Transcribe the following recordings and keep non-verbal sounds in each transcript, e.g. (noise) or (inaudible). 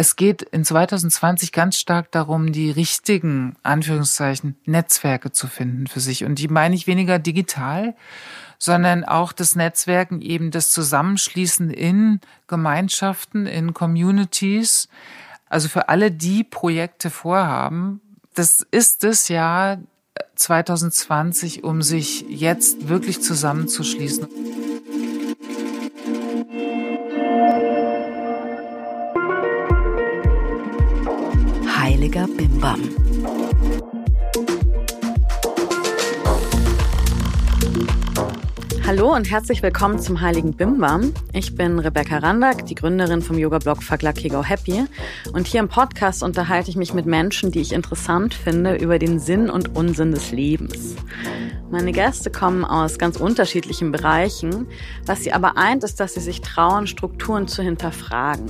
Es geht in 2020 ganz stark darum, die richtigen, Anführungszeichen, Netzwerke zu finden für sich. Und die meine ich weniger digital, sondern auch das Netzwerken eben das Zusammenschließen in Gemeinschaften, in Communities. Also für alle, die Projekte vorhaben, das ist das Jahr 2020, um sich jetzt wirklich zusammenzuschließen. Heiliger Bimbam. Hallo und herzlich willkommen zum Heiligen Bimbam. Ich bin Rebecca Randack, die Gründerin vom Yoga-Blog Verglag Go Happy. Und hier im Podcast unterhalte ich mich mit Menschen, die ich interessant finde, über den Sinn und Unsinn des Lebens. Meine Gäste kommen aus ganz unterschiedlichen Bereichen. Was sie aber eint, ist, dass sie sich trauen, Strukturen zu hinterfragen.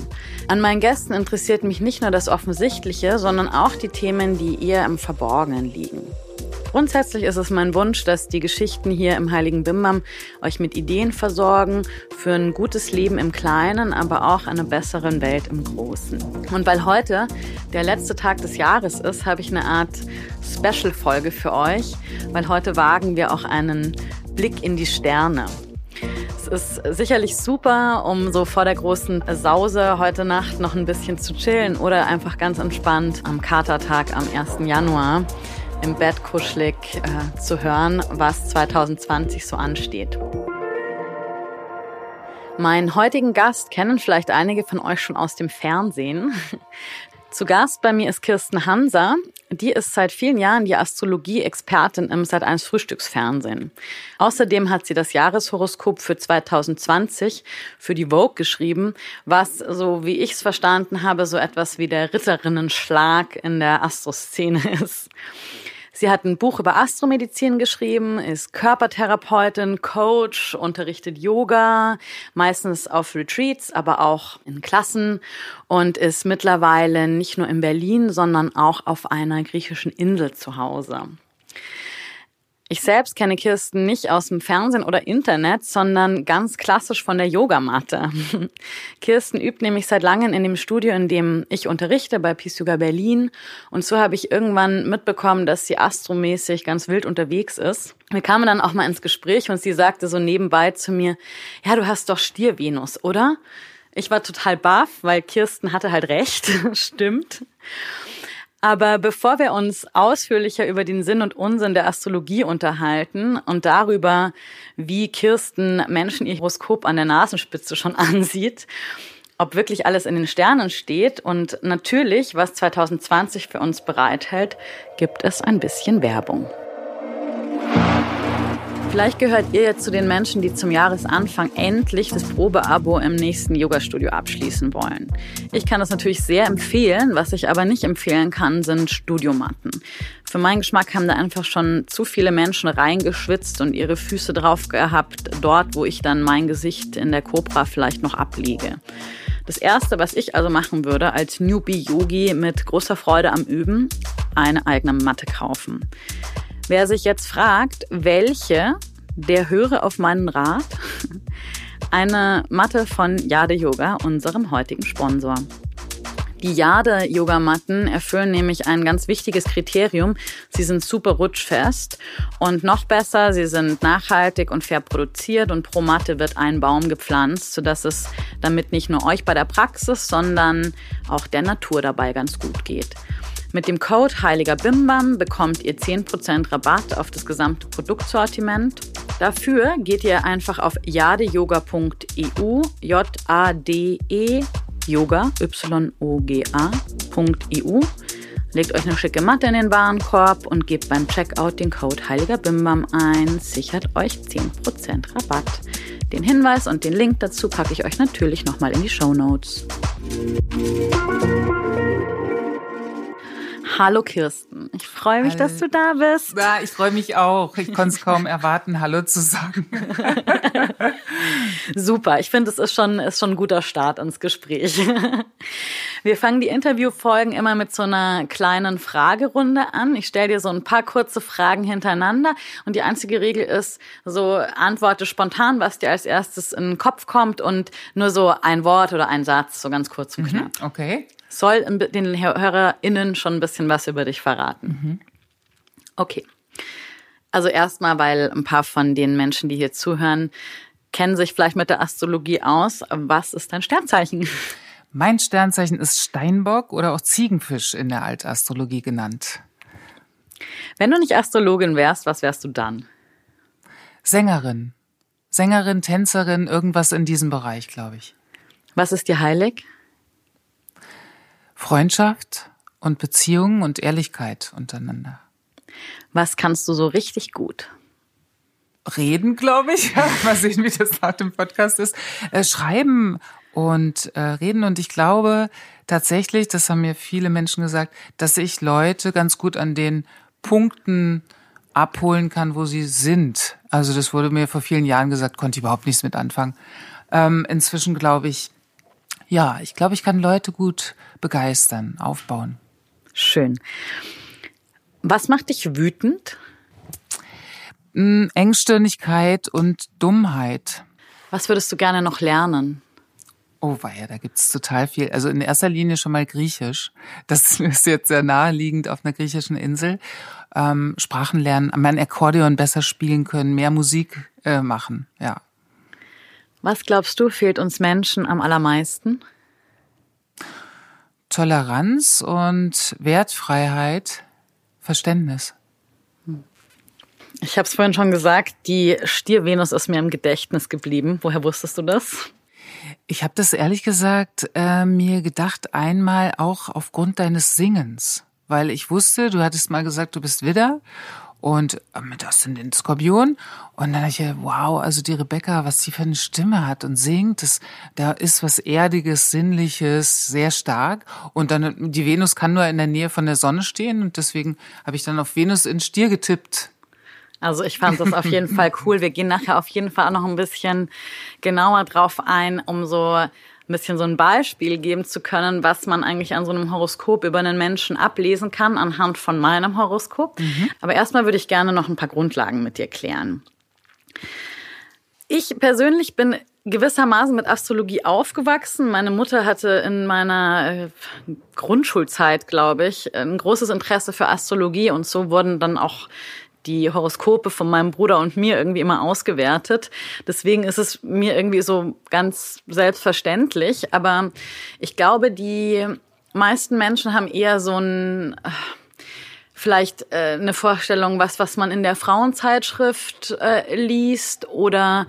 An meinen Gästen interessiert mich nicht nur das Offensichtliche, sondern auch die Themen, die eher im Verborgenen liegen. Grundsätzlich ist es mein Wunsch, dass die Geschichten hier im Heiligen Bimbam euch mit Ideen versorgen für ein gutes Leben im Kleinen, aber auch eine bessere Welt im Großen. Und weil heute der letzte Tag des Jahres ist, habe ich eine Art Special-Folge für euch, weil heute wagen wir auch einen Blick in die Sterne. Es ist sicherlich super, um so vor der großen Sause heute Nacht noch ein bisschen zu chillen oder einfach ganz entspannt am Katertag am 1. Januar im Bett kuschelig äh, zu hören, was 2020 so ansteht. Meinen heutigen Gast kennen vielleicht einige von euch schon aus dem Fernsehen. (laughs) Zu Gast bei mir ist Kirsten Hanser. Die ist seit vielen Jahren die Astrologie-Expertin im Sat1 Frühstücksfernsehen. Außerdem hat sie das Jahreshoroskop für 2020 für die Vogue geschrieben, was, so wie ich es verstanden habe, so etwas wie der Ritterinnenschlag in der Astroszene (laughs) ist. Sie hat ein Buch über Astromedizin geschrieben, ist Körpertherapeutin, Coach, unterrichtet Yoga, meistens auf Retreats, aber auch in Klassen und ist mittlerweile nicht nur in Berlin, sondern auch auf einer griechischen Insel zu Hause. Ich selbst kenne Kirsten nicht aus dem Fernsehen oder Internet, sondern ganz klassisch von der Yogamatte. (laughs) Kirsten übt nämlich seit langem in dem Studio, in dem ich unterrichte, bei Peace Yoga Berlin. Und so habe ich irgendwann mitbekommen, dass sie astromäßig ganz wild unterwegs ist. Wir kamen dann auch mal ins Gespräch und sie sagte so nebenbei zu mir, ja, du hast doch Stier-Venus, oder? Ich war total baff, weil Kirsten hatte halt recht. (laughs) Stimmt. Aber bevor wir uns ausführlicher über den Sinn und Unsinn der Astrologie unterhalten und darüber, wie Kirsten Menschen ihr Horoskop an der Nasenspitze schon (laughs) ansieht, ob wirklich alles in den Sternen steht und natürlich, was 2020 für uns bereithält, gibt es ein bisschen Werbung. Vielleicht gehört ihr jetzt zu den Menschen, die zum Jahresanfang endlich das Probeabo im nächsten Yoga-Studio abschließen wollen. Ich kann das natürlich sehr empfehlen. Was ich aber nicht empfehlen kann, sind Studiomatten. Für meinen Geschmack haben da einfach schon zu viele Menschen reingeschwitzt und ihre Füße drauf gehabt, dort, wo ich dann mein Gesicht in der Cobra vielleicht noch ablege. Das erste, was ich also machen würde als Newbie-Yogi mit großer Freude am Üben, eine eigene Matte kaufen. Wer sich jetzt fragt, welche, der höre auf meinen Rat. (laughs) Eine Matte von Jade Yoga, unserem heutigen Sponsor. Die Jade-Yogamatten erfüllen nämlich ein ganz wichtiges Kriterium. Sie sind super rutschfest und noch besser, sie sind nachhaltig und fair produziert und pro Matte wird ein Baum gepflanzt, sodass es damit nicht nur euch bei der Praxis, sondern auch der Natur dabei ganz gut geht. Mit dem Code Heiliger Bimbam bekommt ihr 10% Rabatt auf das gesamte Produktsortiment. Dafür geht ihr einfach auf jadeyoga.eu, J-A-D-E, Yoga, Y-O-G-A.eu. Legt euch eine schicke Matte in den Warenkorb und gebt beim Checkout den Code Heiliger Bimbam ein. Sichert euch 10% Rabatt. Den Hinweis und den Link dazu packe ich euch natürlich nochmal in die Show Notes. Hallo Kirsten, ich freue mich, Hallo. dass du da bist. Ja, ich freue mich auch. Ich konnte es kaum erwarten, Hallo zu sagen. (laughs) Super, ich finde, es ist schon, ist schon ein guter Start ins Gespräch. (laughs) Wir fangen die Interviewfolgen immer mit so einer kleinen Fragerunde an. Ich stelle dir so ein paar kurze Fragen hintereinander und die einzige Regel ist, so antworte spontan, was dir als erstes in den Kopf kommt und nur so ein Wort oder ein Satz, so ganz kurz und mhm, knapp. Okay. Soll den HörerInnen schon ein bisschen was über dich verraten. Mhm. Okay. Also erstmal, weil ein paar von den Menschen, die hier zuhören, kennen sich vielleicht mit der Astrologie aus. Was ist dein Sternzeichen? Mein Sternzeichen ist Steinbock oder auch Ziegenfisch in der Altastrologie genannt. Wenn du nicht Astrologin wärst, was wärst du dann? Sängerin. Sängerin, Tänzerin, irgendwas in diesem Bereich, glaube ich. Was ist dir heilig? Freundschaft und Beziehungen und Ehrlichkeit untereinander. Was kannst du so richtig gut? Reden, glaube ich. (laughs) Mal sehen, wie das nach dem Podcast ist. Äh, schreiben und äh, reden. Und ich glaube tatsächlich, das haben mir viele Menschen gesagt, dass ich Leute ganz gut an den Punkten abholen kann, wo sie sind. Also das wurde mir vor vielen Jahren gesagt, konnte ich überhaupt nichts mit anfangen. Ähm, inzwischen glaube ich, ja, ich glaube, ich kann Leute gut begeistern, aufbauen. Schön. Was macht dich wütend? Hm, Engstirnigkeit und Dummheit. Was würdest du gerne noch lernen? Oh weia, da gibt's total viel. Also in erster Linie schon mal Griechisch. Das (laughs) ist jetzt sehr naheliegend auf einer griechischen Insel. Ähm, Sprachen lernen, mein Akkordeon besser spielen können, mehr Musik äh, machen, ja. Was glaubst du, fehlt uns Menschen am allermeisten? Toleranz und Wertfreiheit, Verständnis. Ich habe es vorhin schon gesagt, die Stiervenus ist mir im Gedächtnis geblieben. Woher wusstest du das? Ich habe das ehrlich gesagt äh, mir gedacht, einmal auch aufgrund deines Singens, weil ich wusste, du hattest mal gesagt, du bist Widder und mit den Skorpion und dann dachte ich, wow, also die Rebecca, was die für eine Stimme hat und singt, das, da ist was Erdiges, Sinnliches, sehr stark und dann die Venus kann nur in der Nähe von der Sonne stehen und deswegen habe ich dann auf Venus in Stier getippt. Also ich fand das auf jeden Fall cool. Wir gehen nachher auf jeden Fall auch noch ein bisschen genauer drauf ein, um so ein bisschen so ein Beispiel geben zu können, was man eigentlich an so einem Horoskop über einen Menschen ablesen kann anhand von meinem Horoskop. Mhm. Aber erstmal würde ich gerne noch ein paar Grundlagen mit dir klären. Ich persönlich bin gewissermaßen mit Astrologie aufgewachsen. Meine Mutter hatte in meiner äh, Grundschulzeit, glaube ich, ein großes Interesse für Astrologie und so wurden dann auch die Horoskope von meinem Bruder und mir irgendwie immer ausgewertet. Deswegen ist es mir irgendwie so ganz selbstverständlich. Aber ich glaube, die meisten Menschen haben eher so ein vielleicht äh, eine Vorstellung, was was man in der Frauenzeitschrift äh, liest oder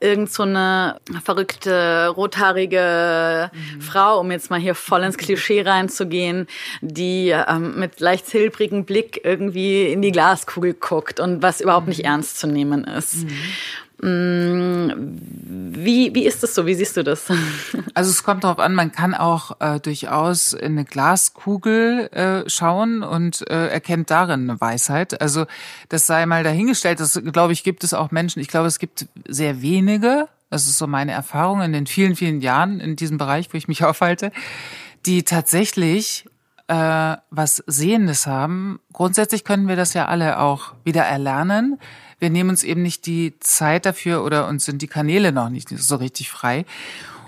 irgend so eine verrückte rothaarige mhm. Frau, um jetzt mal hier voll ins Klischee (laughs) reinzugehen, die ähm, mit leicht silbrigem Blick irgendwie in die Glaskugel guckt und was überhaupt nicht mhm. ernst zu nehmen ist. Mhm. Mm, wie, wie ist das so? Wie siehst du das? (laughs) Also es kommt darauf an, man kann auch äh, durchaus in eine Glaskugel äh, schauen und äh, erkennt darin eine Weisheit. Also das sei mal dahingestellt. Das glaube ich gibt es auch Menschen. Ich glaube es gibt sehr wenige. Das ist so meine Erfahrung in den vielen vielen Jahren in diesem Bereich, wo ich mich (laughs) aufhalte, die tatsächlich äh, was Sehendes haben. Grundsätzlich können wir das ja alle auch wieder erlernen wir nehmen uns eben nicht die Zeit dafür oder uns sind die Kanäle noch nicht so richtig frei.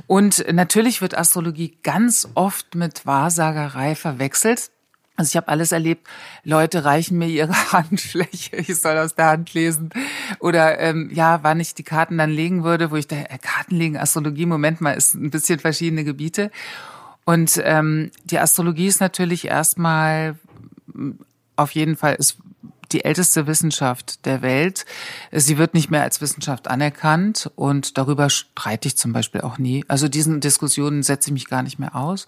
Und natürlich wird Astrologie ganz oft mit Wahrsagerei verwechselt. Also ich habe alles erlebt, Leute reichen mir ihre (laughs) Handfläche, ich soll aus der Hand lesen. Oder ähm, ja, wann ich die Karten dann legen würde, wo ich da, äh, Karten legen, Astrologie, Moment mal, ist ein bisschen verschiedene Gebiete. Und ähm, die Astrologie ist natürlich erstmal auf jeden Fall, ist die älteste Wissenschaft der Welt. Sie wird nicht mehr als Wissenschaft anerkannt und darüber streite ich zum Beispiel auch nie. Also diesen Diskussionen setze ich mich gar nicht mehr aus.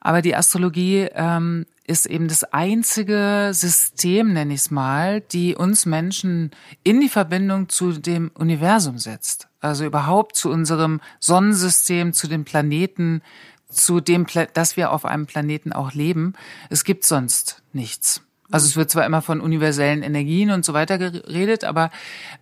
Aber die Astrologie ähm, ist eben das einzige System, nenne ich es mal, die uns Menschen in die Verbindung zu dem Universum setzt. Also überhaupt zu unserem Sonnensystem, zu den Planeten, zu dem, dass wir auf einem Planeten auch leben. Es gibt sonst nichts. Also es wird zwar immer von universellen Energien und so weiter geredet, aber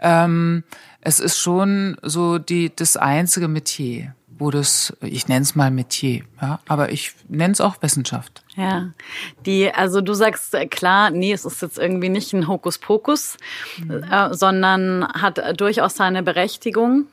ähm, es ist schon so die das einzige Metier, wo das, ich nenne es mal Metier, ja, aber ich nenne es auch Wissenschaft. Ja, die, also du sagst klar, nee, es ist jetzt irgendwie nicht ein Hokuspokus, mhm. äh, sondern hat durchaus seine Berechtigung.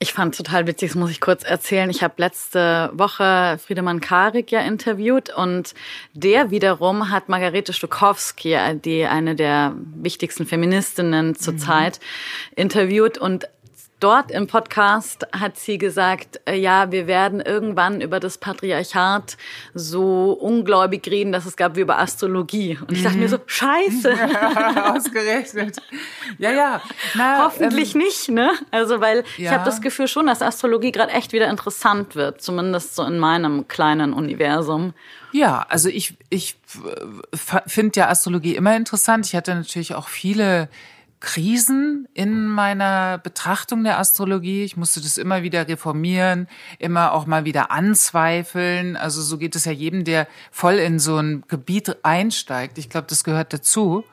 Ich fand total witzig, das muss ich kurz erzählen. Ich habe letzte Woche Friedemann Karik ja interviewt und der wiederum hat Margarete Stokowski, die eine der wichtigsten Feministinnen zurzeit, mhm. interviewt und Dort im Podcast hat sie gesagt, äh, ja, wir werden irgendwann über das Patriarchat so ungläubig reden, dass es gab wie über Astrologie. Und ich dachte mir so, mhm. scheiße. (laughs) Ausgerechnet. Ja, ja. Na, Hoffentlich ähm, nicht, ne? Also, weil ja. ich habe das Gefühl schon, dass Astrologie gerade echt wieder interessant wird, zumindest so in meinem kleinen Universum. Ja, also ich, ich finde ja Astrologie immer interessant. Ich hatte natürlich auch viele Krisen in meiner Betrachtung der Astrologie. Ich musste das immer wieder reformieren, immer auch mal wieder anzweifeln. Also so geht es ja jedem, der voll in so ein Gebiet einsteigt. Ich glaube, das gehört dazu.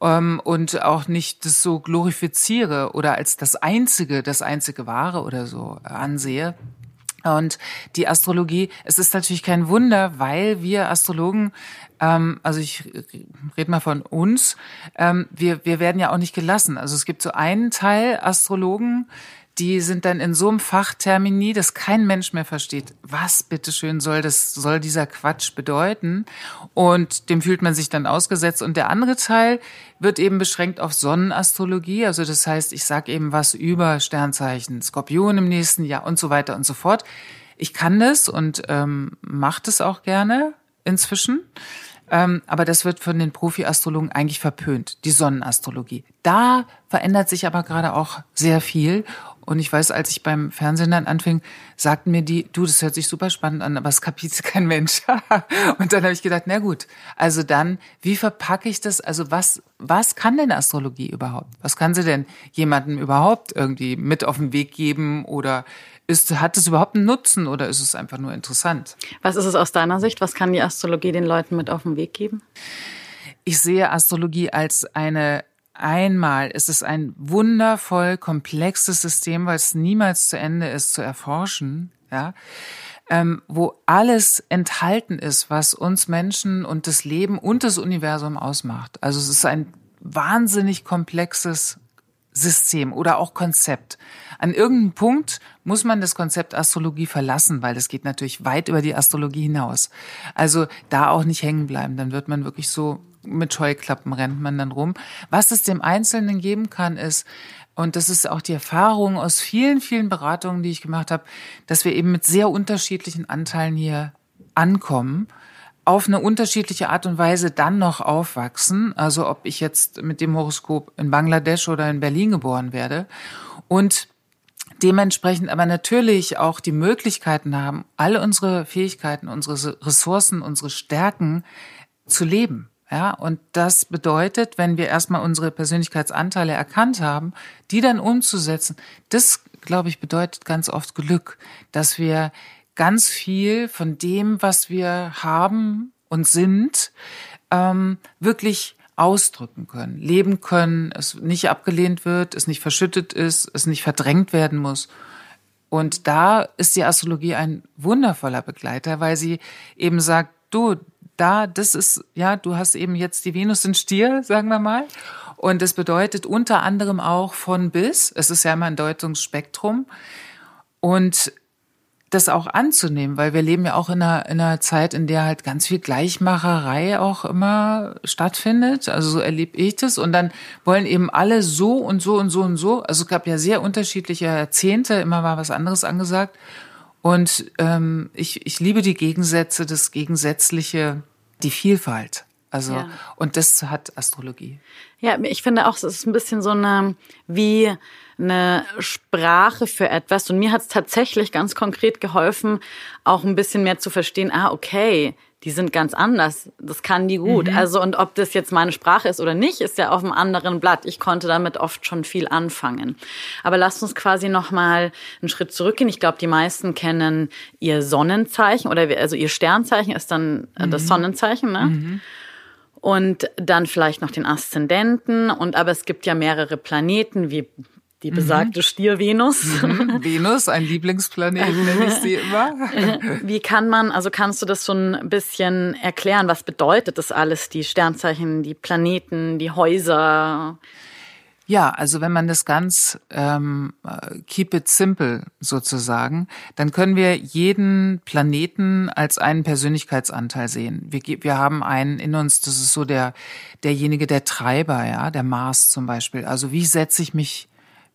Ähm, und auch nicht das so glorifiziere oder als das Einzige, das einzige Wahre oder so ansehe. Und die Astrologie, es ist natürlich kein Wunder, weil wir Astrologen ähm, also ich rede mal von uns, ähm, wir, wir werden ja auch nicht gelassen. Also es gibt so einen Teil Astrologen, die sind dann in so einem Fachtermini, dass kein Mensch mehr versteht, was bitteschön soll das, soll dieser Quatsch bedeuten? Und dem fühlt man sich dann ausgesetzt. Und der andere Teil wird eben beschränkt auf Sonnenastrologie. Also das heißt, ich sage eben was über Sternzeichen, Skorpion im nächsten Jahr und so weiter und so fort. Ich kann das und ähm, mache das auch gerne inzwischen. Ähm, aber das wird von den Profi-Astrologen eigentlich verpönt, die Sonnenastrologie. Da verändert sich aber gerade auch sehr viel. Und ich weiß, als ich beim Fernsehen dann anfing, sagten mir die, du, das hört sich super spannend an, aber es kapiert (laughs) kein Mensch. und dann habe ich gedacht, na gut, also dann, wie verpacke ich das? Also was, was kann denn Astrologie überhaupt? Was kann sie denn jemandem überhaupt irgendwie mit auf den Weg geben oder ist, hat es überhaupt einen Nutzen oder ist es einfach nur interessant? Was ist es aus deiner Sicht? Was kann die Astrologie den Leuten mit auf den Weg geben? Ich sehe Astrologie als eine Einmal ist es ein wundervoll komplexes System, weil es niemals zu Ende ist zu erforschen, ja, ähm, wo alles enthalten ist, was uns Menschen und das Leben und das Universum ausmacht. Also es ist ein wahnsinnig komplexes System oder auch Konzept. An irgendeinem Punkt muss man das Konzept Astrologie verlassen, weil es geht natürlich weit über die Astrologie hinaus. Also da auch nicht hängen bleiben, dann wird man wirklich so mit Scheuklappen rennt man dann rum. Was es dem Einzelnen geben kann, ist, und das ist auch die Erfahrung aus vielen, vielen Beratungen, die ich gemacht habe, dass wir eben mit sehr unterschiedlichen Anteilen hier ankommen auf eine unterschiedliche Art und Weise dann noch aufwachsen. Also ob ich jetzt mit dem Horoskop in Bangladesch oder in Berlin geboren werde. Und dementsprechend aber natürlich auch die Möglichkeiten haben, alle unsere Fähigkeiten, unsere Ressourcen, unsere Stärken zu leben. Ja, und das bedeutet, wenn wir erstmal unsere Persönlichkeitsanteile erkannt haben, die dann umzusetzen, das, glaube ich, bedeutet ganz oft Glück, dass wir ganz viel von dem, was wir haben und sind, ähm, wirklich ausdrücken können, leben können, es nicht abgelehnt wird, es nicht verschüttet ist, es nicht verdrängt werden muss. Und da ist die Astrologie ein wundervoller Begleiter, weil sie eben sagt, du, da, das ist, ja, du hast eben jetzt die Venus in Stier, sagen wir mal. Und das bedeutet unter anderem auch von bis. Es ist ja immer ein Deutungsspektrum. Und das auch anzunehmen, weil wir leben ja auch in einer, in einer Zeit, in der halt ganz viel Gleichmacherei auch immer stattfindet. Also so erlebe ich das. Und dann wollen eben alle so und so und so und so. Also es gab ja sehr unterschiedliche Jahrzehnte, immer war was anderes angesagt. Und ähm, ich, ich liebe die Gegensätze, das Gegensätzliche, die Vielfalt. Also, ja. und das hat Astrologie. Ja, ich finde auch, es ist ein bisschen so eine, wie eine Sprache für etwas. Und mir hat es tatsächlich ganz konkret geholfen, auch ein bisschen mehr zu verstehen, ah, okay, die sind ganz anders. Das kann die gut. Mhm. Also, und ob das jetzt meine Sprache ist oder nicht, ist ja auf einem anderen Blatt. Ich konnte damit oft schon viel anfangen. Aber lasst uns quasi nochmal einen Schritt zurückgehen. Ich glaube, die meisten kennen ihr Sonnenzeichen oder also ihr Sternzeichen ist dann mhm. das Sonnenzeichen, ne? Mhm und dann vielleicht noch den Aszendenten und aber es gibt ja mehrere Planeten wie die besagte mhm. Stier-Venus. Mhm. (laughs) Venus, ein Lieblingsplanet, (laughs) nenne ich sie immer. (laughs) Wie kann man, also kannst du das so ein bisschen erklären? Was bedeutet das alles, die Sternzeichen, die Planeten, die Häuser? Ja, also wenn man das ganz ähm, keep it simple sozusagen, dann können wir jeden Planeten als einen Persönlichkeitsanteil sehen. Wir, wir haben einen in uns, das ist so der derjenige, der Treiber, ja, der Mars zum Beispiel. Also wie setze ich mich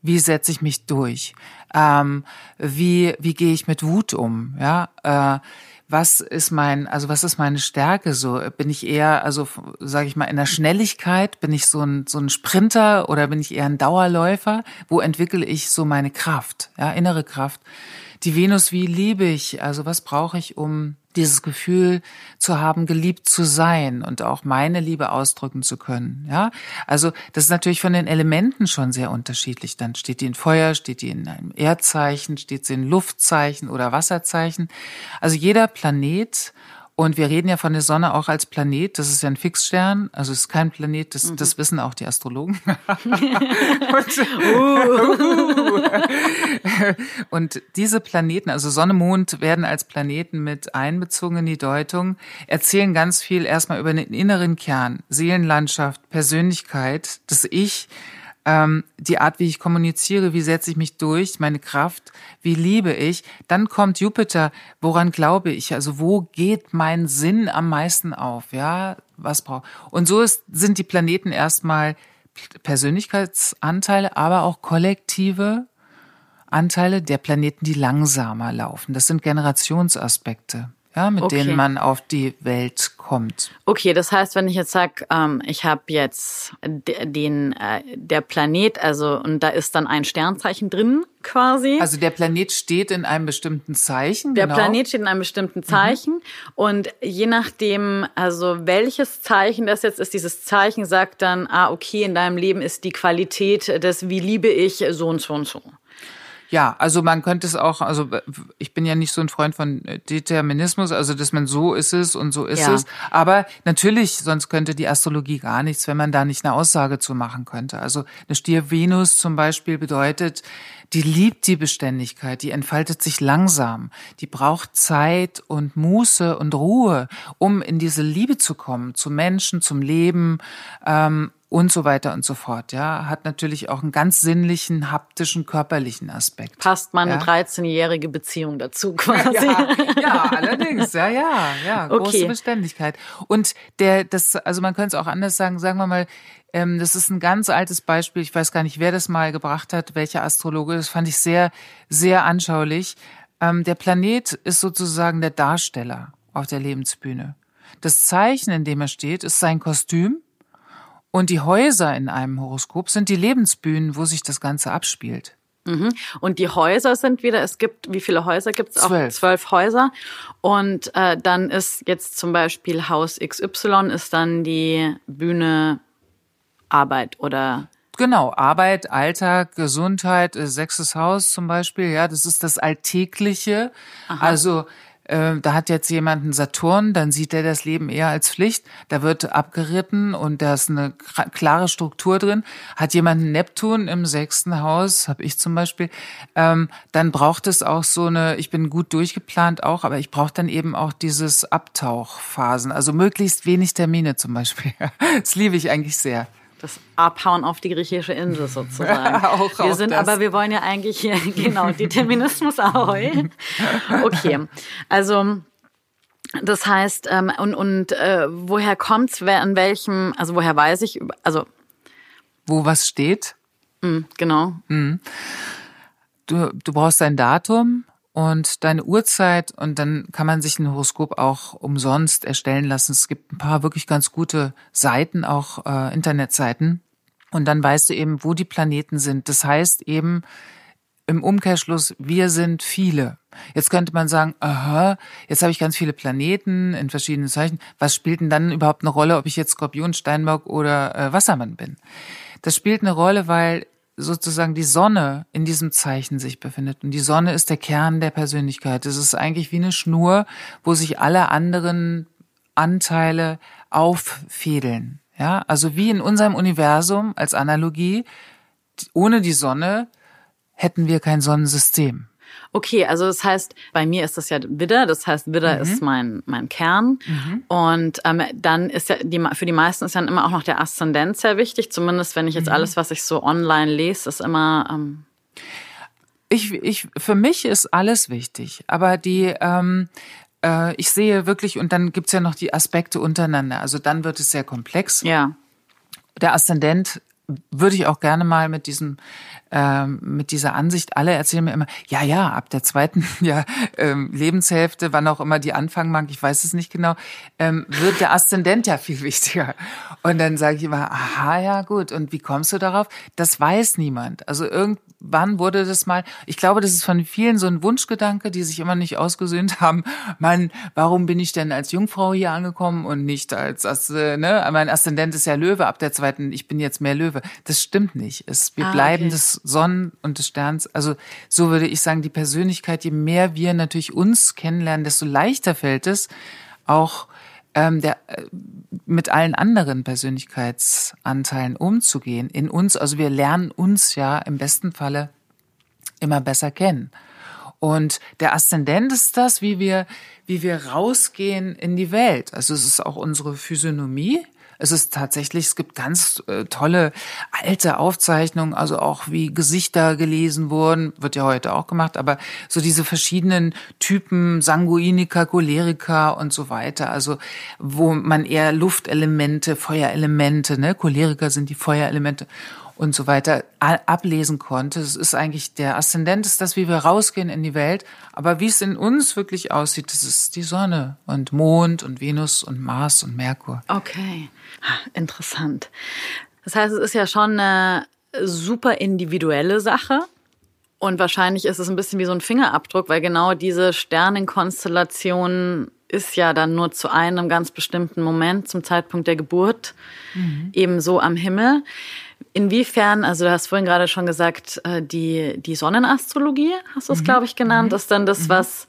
wie setze ich mich durch? Ähm, wie wie gehe ich mit Wut um? Ja, äh, was ist mein, also was ist meine Stärke so? Bin ich eher, also sage ich mal, in der Schnelligkeit, bin ich so ein, so ein Sprinter oder bin ich eher ein Dauerläufer? Wo entwickle ich so meine Kraft, ja, innere Kraft? Die Venus, wie liebe ich? Also was brauche ich, um dieses Gefühl zu haben, geliebt zu sein und auch meine Liebe ausdrücken zu können. Ja, also das ist natürlich von den Elementen schon sehr unterschiedlich. Dann steht die in Feuer, steht die in einem Erdzeichen, steht sie in Luftzeichen oder Wasserzeichen. Also jeder Planet und wir reden ja von der Sonne auch als Planet. Das ist ja ein Fixstern. Also es ist kein Planet. Das, mhm. das wissen auch die Astrologen. (laughs) und, und, diese Planeten, also Sonne, Mond, werden als Planeten mit einbezogen in die Deutung, erzählen ganz viel erstmal über den inneren Kern, Seelenlandschaft, Persönlichkeit, das Ich ähm, die Art, wie ich kommuniziere, wie setze ich mich durch, meine Kraft, wie liebe ich. Dann kommt Jupiter, woran glaube ich? Also wo geht mein Sinn am meisten auf? Ja, was braucht? Und so ist, sind die Planeten erstmal Persönlichkeitsanteile, aber auch kollektive Anteile der Planeten, die langsamer laufen. Das sind Generationsaspekte ja, mit okay. denen man auf die Welt kommt. Okay, das heißt, wenn ich jetzt sage, ähm, ich habe jetzt den äh, der Planet, also und da ist dann ein Sternzeichen drin quasi. Also der Planet steht in einem bestimmten Zeichen. Der genau. Planet steht in einem bestimmten Zeichen mhm. und je nachdem, also welches Zeichen das jetzt ist, dieses Zeichen sagt dann, ah okay, in deinem Leben ist die Qualität des wie liebe ich so und so und so. Ja, also man könnte es auch, also ich bin ja nicht so ein Freund von Determinismus, also dass man so ist es und so ist ja. es. Aber natürlich, sonst könnte die Astrologie gar nichts, wenn man da nicht eine Aussage zu machen könnte. Also eine Stier-Venus zum Beispiel bedeutet, die liebt die Beständigkeit, die entfaltet sich langsam, die braucht Zeit und Muße und Ruhe, um in diese Liebe zu kommen, zu Menschen, zum Leben. Ähm, und so weiter und so fort. Ja, hat natürlich auch einen ganz sinnlichen, haptischen, körperlichen Aspekt. Passt meine ja? 13-jährige Beziehung dazu (laughs) quasi. Ja, ja, allerdings, ja, ja, ja, große okay. Beständigkeit. Und der, das, also man könnte es auch anders sagen, sagen wir mal, ähm, das ist ein ganz altes Beispiel. Ich weiß gar nicht, wer das mal gebracht hat, welcher Astrologe. Das fand ich sehr, sehr anschaulich. Ähm, der Planet ist sozusagen der Darsteller auf der Lebensbühne. Das Zeichen, in dem er steht, ist sein Kostüm und die Häuser in einem Horoskop sind die Lebensbühnen, wo sich das Ganze abspielt. Mhm. Und die Häuser sind wieder, es gibt, wie viele Häuser gibt es? Zwölf. Zwölf Häuser. Und äh, dann ist jetzt zum Beispiel Haus XY ist dann die Bühne Arbeit oder Genau, Arbeit, Alltag, Gesundheit, äh, sechstes Haus zum Beispiel, ja, das ist das Alltägliche. Aha. Also äh, da hat jetzt jemand einen Saturn, dann sieht er das Leben eher als Pflicht. Da wird abgeritten und da ist eine klare Struktur drin. Hat jemand einen Neptun im sechsten Haus, habe ich zum Beispiel, ähm, dann braucht es auch so eine, ich bin gut durchgeplant auch, aber ich brauche dann eben auch dieses Abtauchphasen, also möglichst wenig Termine zum Beispiel. (laughs) Das liebe ich eigentlich sehr das Abhauen auf die griechische Insel sozusagen. (laughs) auch, wir sind aber, wir wollen ja eigentlich hier, (laughs) genau, Determinismus Ahoi. Okay, also das heißt, ähm, und, und äh, woher kommt's, wer an welchem, also woher weiß ich, also wo was steht? Mh, genau. Mhm. Du, du brauchst ein Datum, und deine Uhrzeit und dann kann man sich ein Horoskop auch umsonst erstellen lassen. Es gibt ein paar wirklich ganz gute Seiten, auch äh, Internetseiten. Und dann weißt du eben, wo die Planeten sind. Das heißt eben im Umkehrschluss, wir sind viele. Jetzt könnte man sagen, aha, jetzt habe ich ganz viele Planeten in verschiedenen Zeichen. Was spielt denn dann überhaupt eine Rolle, ob ich jetzt Skorpion, Steinbock oder äh, Wassermann bin? Das spielt eine Rolle, weil sozusagen die Sonne in diesem Zeichen sich befindet. Und die Sonne ist der Kern der Persönlichkeit. Es ist eigentlich wie eine Schnur, wo sich alle anderen Anteile auffädeln. Ja, also wie in unserem Universum als Analogie ohne die Sonne hätten wir kein Sonnensystem. Okay, also das heißt, bei mir ist das ja Widder, das heißt, Widder mhm. ist mein, mein Kern. Mhm. Und ähm, dann ist ja, die, für die meisten ist dann immer auch noch der Aszendent sehr wichtig, zumindest wenn ich jetzt mhm. alles, was ich so online lese, ist immer. Ähm ich, ich, für mich ist alles wichtig, aber die, ähm, äh, ich sehe wirklich, und dann gibt's ja noch die Aspekte untereinander, also dann wird es sehr komplex. Ja. Der Aszendent würde ich auch gerne mal mit diesem ähm, mit dieser Ansicht. Alle erzählen mir immer, ja, ja, ab der zweiten (laughs) ja, ähm, Lebenshälfte, wann auch immer die anfangen mag, ich weiß es nicht genau, ähm, wird der Aszendent ja viel (laughs) wichtiger. Und dann sage ich immer, aha, ja gut. Und wie kommst du darauf? Das weiß niemand. Also irgendwann wurde das mal, ich glaube, das ist von vielen so ein Wunschgedanke, die sich immer nicht ausgesöhnt (laughs) haben. Mann, warum bin ich denn als Jungfrau hier angekommen und nicht als, als äh, ne? Mein Aszendent ist ja Löwe, ab der zweiten, ich bin jetzt mehr Löwe. Das stimmt nicht. Es, wir ah, bleiben okay. das Sonnen und des Sterns. Also so würde ich sagen, die Persönlichkeit, je mehr wir natürlich uns kennenlernen, desto leichter fällt es, auch ähm, der, äh, mit allen anderen Persönlichkeitsanteilen umzugehen. In uns, also wir lernen uns ja im besten Falle immer besser kennen. Und der Aszendent ist das, wie wir, wie wir rausgehen in die Welt. Also es ist auch unsere Physiognomie, es ist tatsächlich, es gibt ganz äh, tolle alte Aufzeichnungen, also auch wie Gesichter gelesen wurden, wird ja heute auch gemacht, aber so diese verschiedenen Typen, Sanguiniker, Choleriker und so weiter, also wo man eher Luftelemente, Feuerelemente, ne, Choleriker sind die Feuerelemente und so weiter ablesen konnte. Es ist eigentlich der Aszendent ist das, wie wir rausgehen in die Welt. Aber wie es in uns wirklich aussieht, das ist die Sonne und Mond und Venus und Mars und Merkur. Okay, interessant. Das heißt, es ist ja schon eine super individuelle Sache. Und wahrscheinlich ist es ein bisschen wie so ein Fingerabdruck, weil genau diese Sternenkonstellation ist ja dann nur zu einem ganz bestimmten Moment, zum Zeitpunkt der Geburt, mhm. eben so am Himmel. Inwiefern, also du hast vorhin gerade schon gesagt, äh, die, die Sonnenastrologie, hast du es, mhm. glaube ich, genannt, mhm. ist dann das, mhm. was,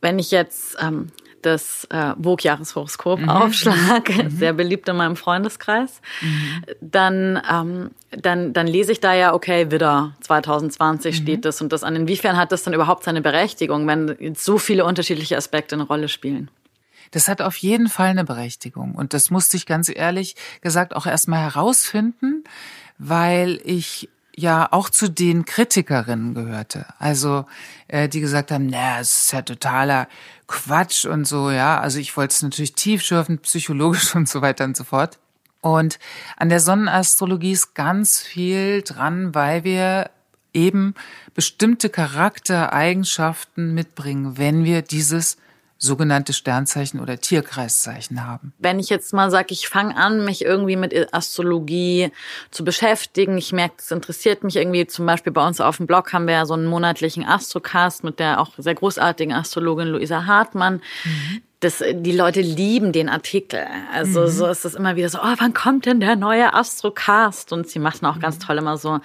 wenn ich jetzt ähm, das äh, Vogue-Jahreshoroskop mhm. aufschlage, mhm. sehr beliebt in meinem Freundeskreis, mhm. dann, ähm, dann, dann lese ich da ja, okay, Widder 2020 steht das und das an. Inwiefern hat das dann überhaupt seine Berechtigung, wenn so viele unterschiedliche Aspekte eine Rolle spielen? Das hat auf jeden Fall eine Berechtigung. Und das musste ich ganz ehrlich gesagt auch erstmal herausfinden, weil ich ja auch zu den Kritikerinnen gehörte. Also äh, die gesagt haben, na, es ist ja totaler Quatsch und so, ja. Also ich wollte es natürlich tiefschürfend, psychologisch (laughs) und so weiter und so fort. Und an der Sonnenastrologie ist ganz viel dran, weil wir eben bestimmte Charaktereigenschaften mitbringen, wenn wir dieses sogenannte Sternzeichen oder Tierkreiszeichen haben. Wenn ich jetzt mal sage, ich fange an, mich irgendwie mit Astrologie zu beschäftigen, ich merke, es interessiert mich irgendwie, zum Beispiel bei uns auf dem Blog haben wir ja so einen monatlichen Astrocast mit der auch sehr großartigen Astrologin Luisa Hartmann. Mhm das, die Leute lieben den Artikel. Also mhm. so ist es immer wieder so, oh, wann kommt denn der neue Astrocast? Und sie machen auch mhm. ganz toll immer so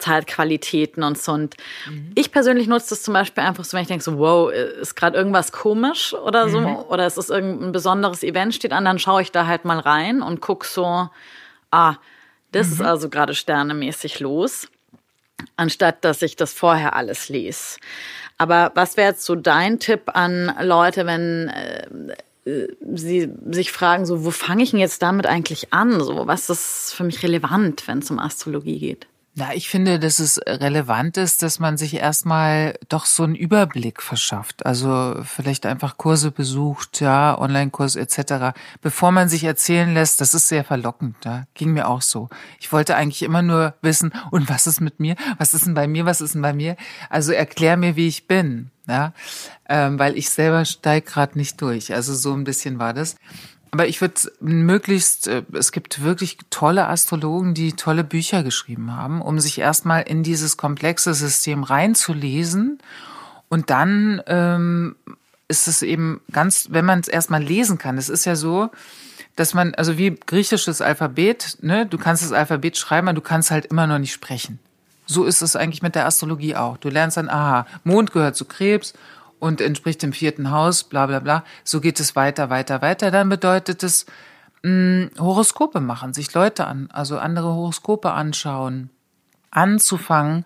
Zeitqualitäten und so. Und mhm. ich persönlich nutze das zum Beispiel einfach so, wenn ich denke so, wow, ist gerade irgendwas komisch oder so, mhm. oder es ist irgendein besonderes Event steht an, dann schaue ich da halt mal rein und guck so, ah, das ist mhm. also gerade sternemäßig los, anstatt dass ich das vorher alles lese. Aber was wäre jetzt so dein Tipp an Leute, wenn äh, sie sich fragen, so, wo fange ich denn jetzt damit eigentlich an? So, was ist für mich relevant, wenn es um Astrologie geht? Na, ich finde, dass es relevant ist, dass man sich erstmal doch so einen Überblick verschafft. Also vielleicht einfach Kurse besucht, ja, Online-Kurs etc., bevor man sich erzählen lässt, das ist sehr verlockend. Ja? Ging mir auch so. Ich wollte eigentlich immer nur wissen, und was ist mit mir? Was ist denn bei mir? Was ist denn bei mir? Also erklär mir, wie ich bin. Ja, ähm, weil ich selber steig gerade nicht durch. Also so ein bisschen war das. Aber ich würde möglichst, äh, es gibt wirklich tolle Astrologen, die tolle Bücher geschrieben haben, um sich erstmal in dieses komplexe System reinzulesen. Und dann ähm, ist es eben ganz, wenn man es erstmal lesen kann, es ist ja so, dass man, also wie griechisches Alphabet, ne, du kannst das Alphabet schreiben, aber du kannst halt immer noch nicht sprechen. So ist es eigentlich mit der Astrologie auch. Du lernst dann, aha, Mond gehört zu Krebs und entspricht dem vierten Haus, bla bla bla. So geht es weiter, weiter, weiter. Dann bedeutet es mh, hm, Horoskope machen, sich Leute an, also andere Horoskope anschauen. anzufangen,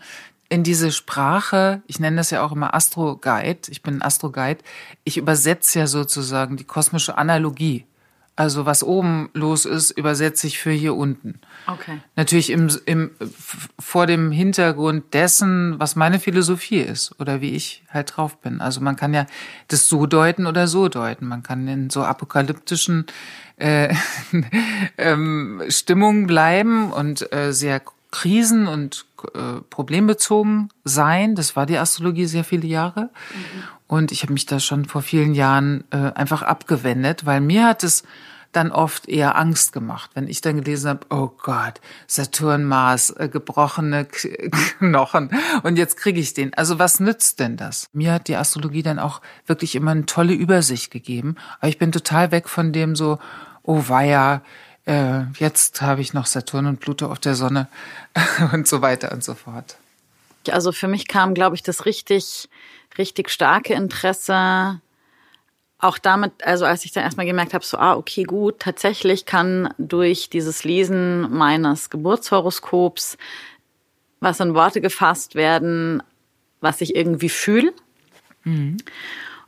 in diese Sprache, ich nenne das ja auch immer Astro Guide, ich bin Astro Guide, ich übersetze ja sozusagen die kosmische Analogie. Also was oben los ist, übersetze ich für hier unten. Okay. Natürlich im, im, vor dem Hintergrund dessen, was meine Philosophie ist oder wie ich halt drauf bin. Also man kann ja das so deuten oder so deuten. Man kann in so apokalyptischen äh, (laughs) ähm, Stimmungen bleiben und äh, sehr krisen- und äh, problembezogen sein. Das war die Astrologie sehr viele Jahre. Mhm. Und ich habe mich da schon vor vielen Jahren äh, einfach abgewendet, weil mir hat es dann oft eher Angst gemacht, wenn ich dann gelesen habe, oh Gott, Saturn, Mars, äh, gebrochene (laughs) Knochen und jetzt kriege ich den. Also was nützt denn das? Mir hat die Astrologie dann auch wirklich immer eine tolle Übersicht gegeben, aber ich bin total weg von dem so, oh weia, äh, jetzt habe ich noch Saturn und Pluto auf der Sonne (laughs) und so weiter und so fort. Also für mich kam, glaube ich, das richtig, richtig starke Interesse auch damit, also als ich dann erstmal gemerkt habe, so, ah, okay, gut, tatsächlich kann durch dieses Lesen meines Geburtshoroskops was in Worte gefasst werden, was ich irgendwie fühle. Mhm.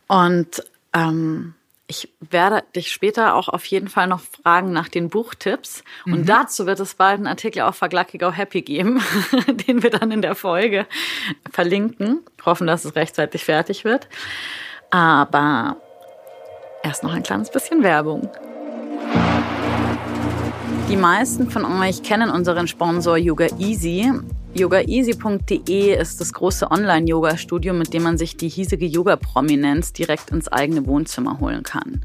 Und ähm, ich werde dich später auch auf jeden Fall noch fragen nach den Buchtipps. Mhm. Und dazu wird es bald einen Artikel auf Verglackigo Happy geben, (laughs) den wir dann in der Folge verlinken. Hoffen, dass es rechtzeitig fertig wird. Aber erst noch ein kleines bisschen Werbung. Die meisten von euch kennen unseren Sponsor Yoga Easy. YogaEasy.de ist das große Online-Yoga-Studio, mit dem man sich die hiesige Yoga-Prominenz direkt ins eigene Wohnzimmer holen kann.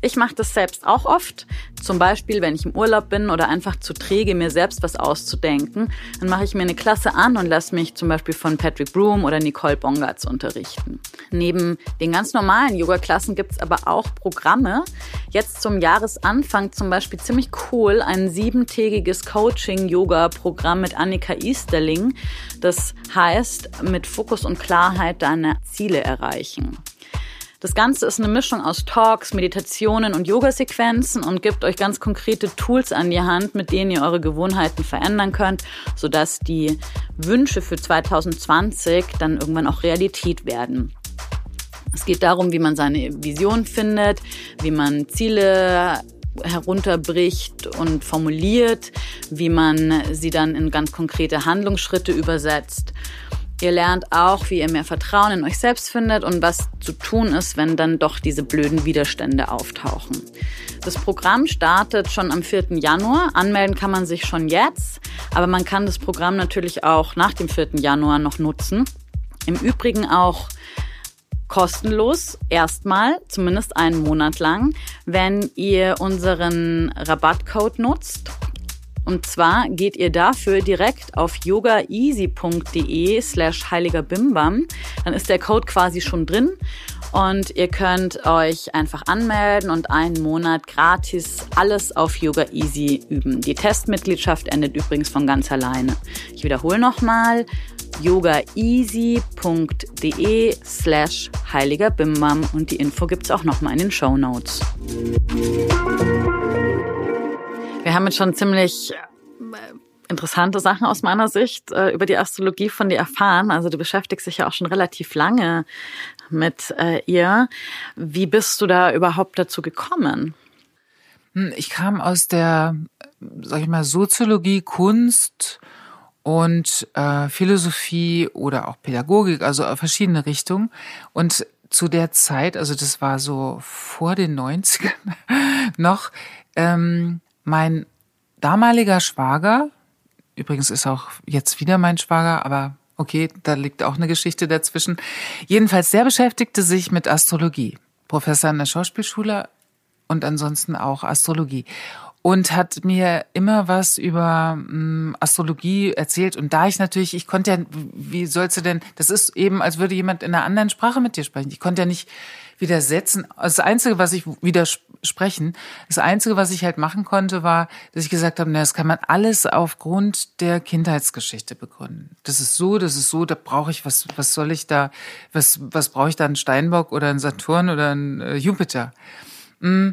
Ich mache das selbst auch oft. Zum Beispiel, wenn ich im Urlaub bin oder einfach zu träge, mir selbst was auszudenken, dann mache ich mir eine Klasse an und lasse mich zum Beispiel von Patrick Broom oder Nicole Bongatz unterrichten. Neben den ganz normalen Yoga-Klassen gibt es aber auch Programme. Jetzt zum Jahresanfang zum Beispiel ziemlich cool ein siebentägiges Coaching-Yoga-Programm mit Annika Easterling Journaling. Das heißt, mit Fokus und Klarheit deine Ziele erreichen. Das Ganze ist eine Mischung aus Talks, Meditationen und Yoga-Sequenzen und gibt euch ganz konkrete Tools an die Hand, mit denen ihr eure Gewohnheiten verändern könnt, sodass die Wünsche für 2020 dann irgendwann auch Realität werden. Es geht darum, wie man seine Vision findet, wie man Ziele herunterbricht und formuliert, wie man sie dann in ganz konkrete Handlungsschritte übersetzt. Ihr lernt auch, wie ihr mehr Vertrauen in euch selbst findet und was zu tun ist, wenn dann doch diese blöden Widerstände auftauchen. Das Programm startet schon am 4. Januar. Anmelden kann man sich schon jetzt, aber man kann das Programm natürlich auch nach dem 4. Januar noch nutzen. Im Übrigen auch kostenlos erstmal, zumindest einen Monat lang, wenn ihr unseren Rabattcode nutzt. Und zwar geht ihr dafür direkt auf yogaeasy.de slash heiliger Bimbam. Dann ist der Code quasi schon drin und ihr könnt euch einfach anmelden und einen Monat gratis alles auf Yoga Easy üben. Die Testmitgliedschaft endet übrigens von ganz alleine. Ich wiederhole nochmal yogaeasy.de slash heiliger Bimbam und die Info gibt es auch nochmal in den Show Notes. Wir haben jetzt schon ziemlich äh, interessante Sachen aus meiner Sicht äh, über die Astrologie von dir erfahren. Also du beschäftigst dich ja auch schon relativ lange mit äh, ihr. Wie bist du da überhaupt dazu gekommen? Hm, ich kam aus der, sag ich mal, Soziologie, Kunst und äh, Philosophie oder auch Pädagogik, also verschiedene Richtungen. Und zu der Zeit, also das war so vor den 90ern (laughs) noch, ähm, mein damaliger Schwager, übrigens ist auch jetzt wieder mein Schwager, aber okay, da liegt auch eine Geschichte dazwischen. Jedenfalls, der beschäftigte sich mit Astrologie. Professor an der Schauspielschule und ansonsten auch Astrologie und hat mir immer was über ähm, Astrologie erzählt. Und da ich natürlich, ich konnte ja, wie sollst du denn, das ist eben, als würde jemand in einer anderen Sprache mit dir sprechen. Ich konnte ja nicht widersetzen. Das Einzige, was ich widersprechen, das Einzige, was ich halt machen konnte, war, dass ich gesagt habe, na, das kann man alles aufgrund der Kindheitsgeschichte begründen. Das ist so, das ist so, da brauche ich, was, was soll ich da, was, was brauche ich da, einen Steinbock oder einen Saturn oder einen äh, Jupiter? Mm.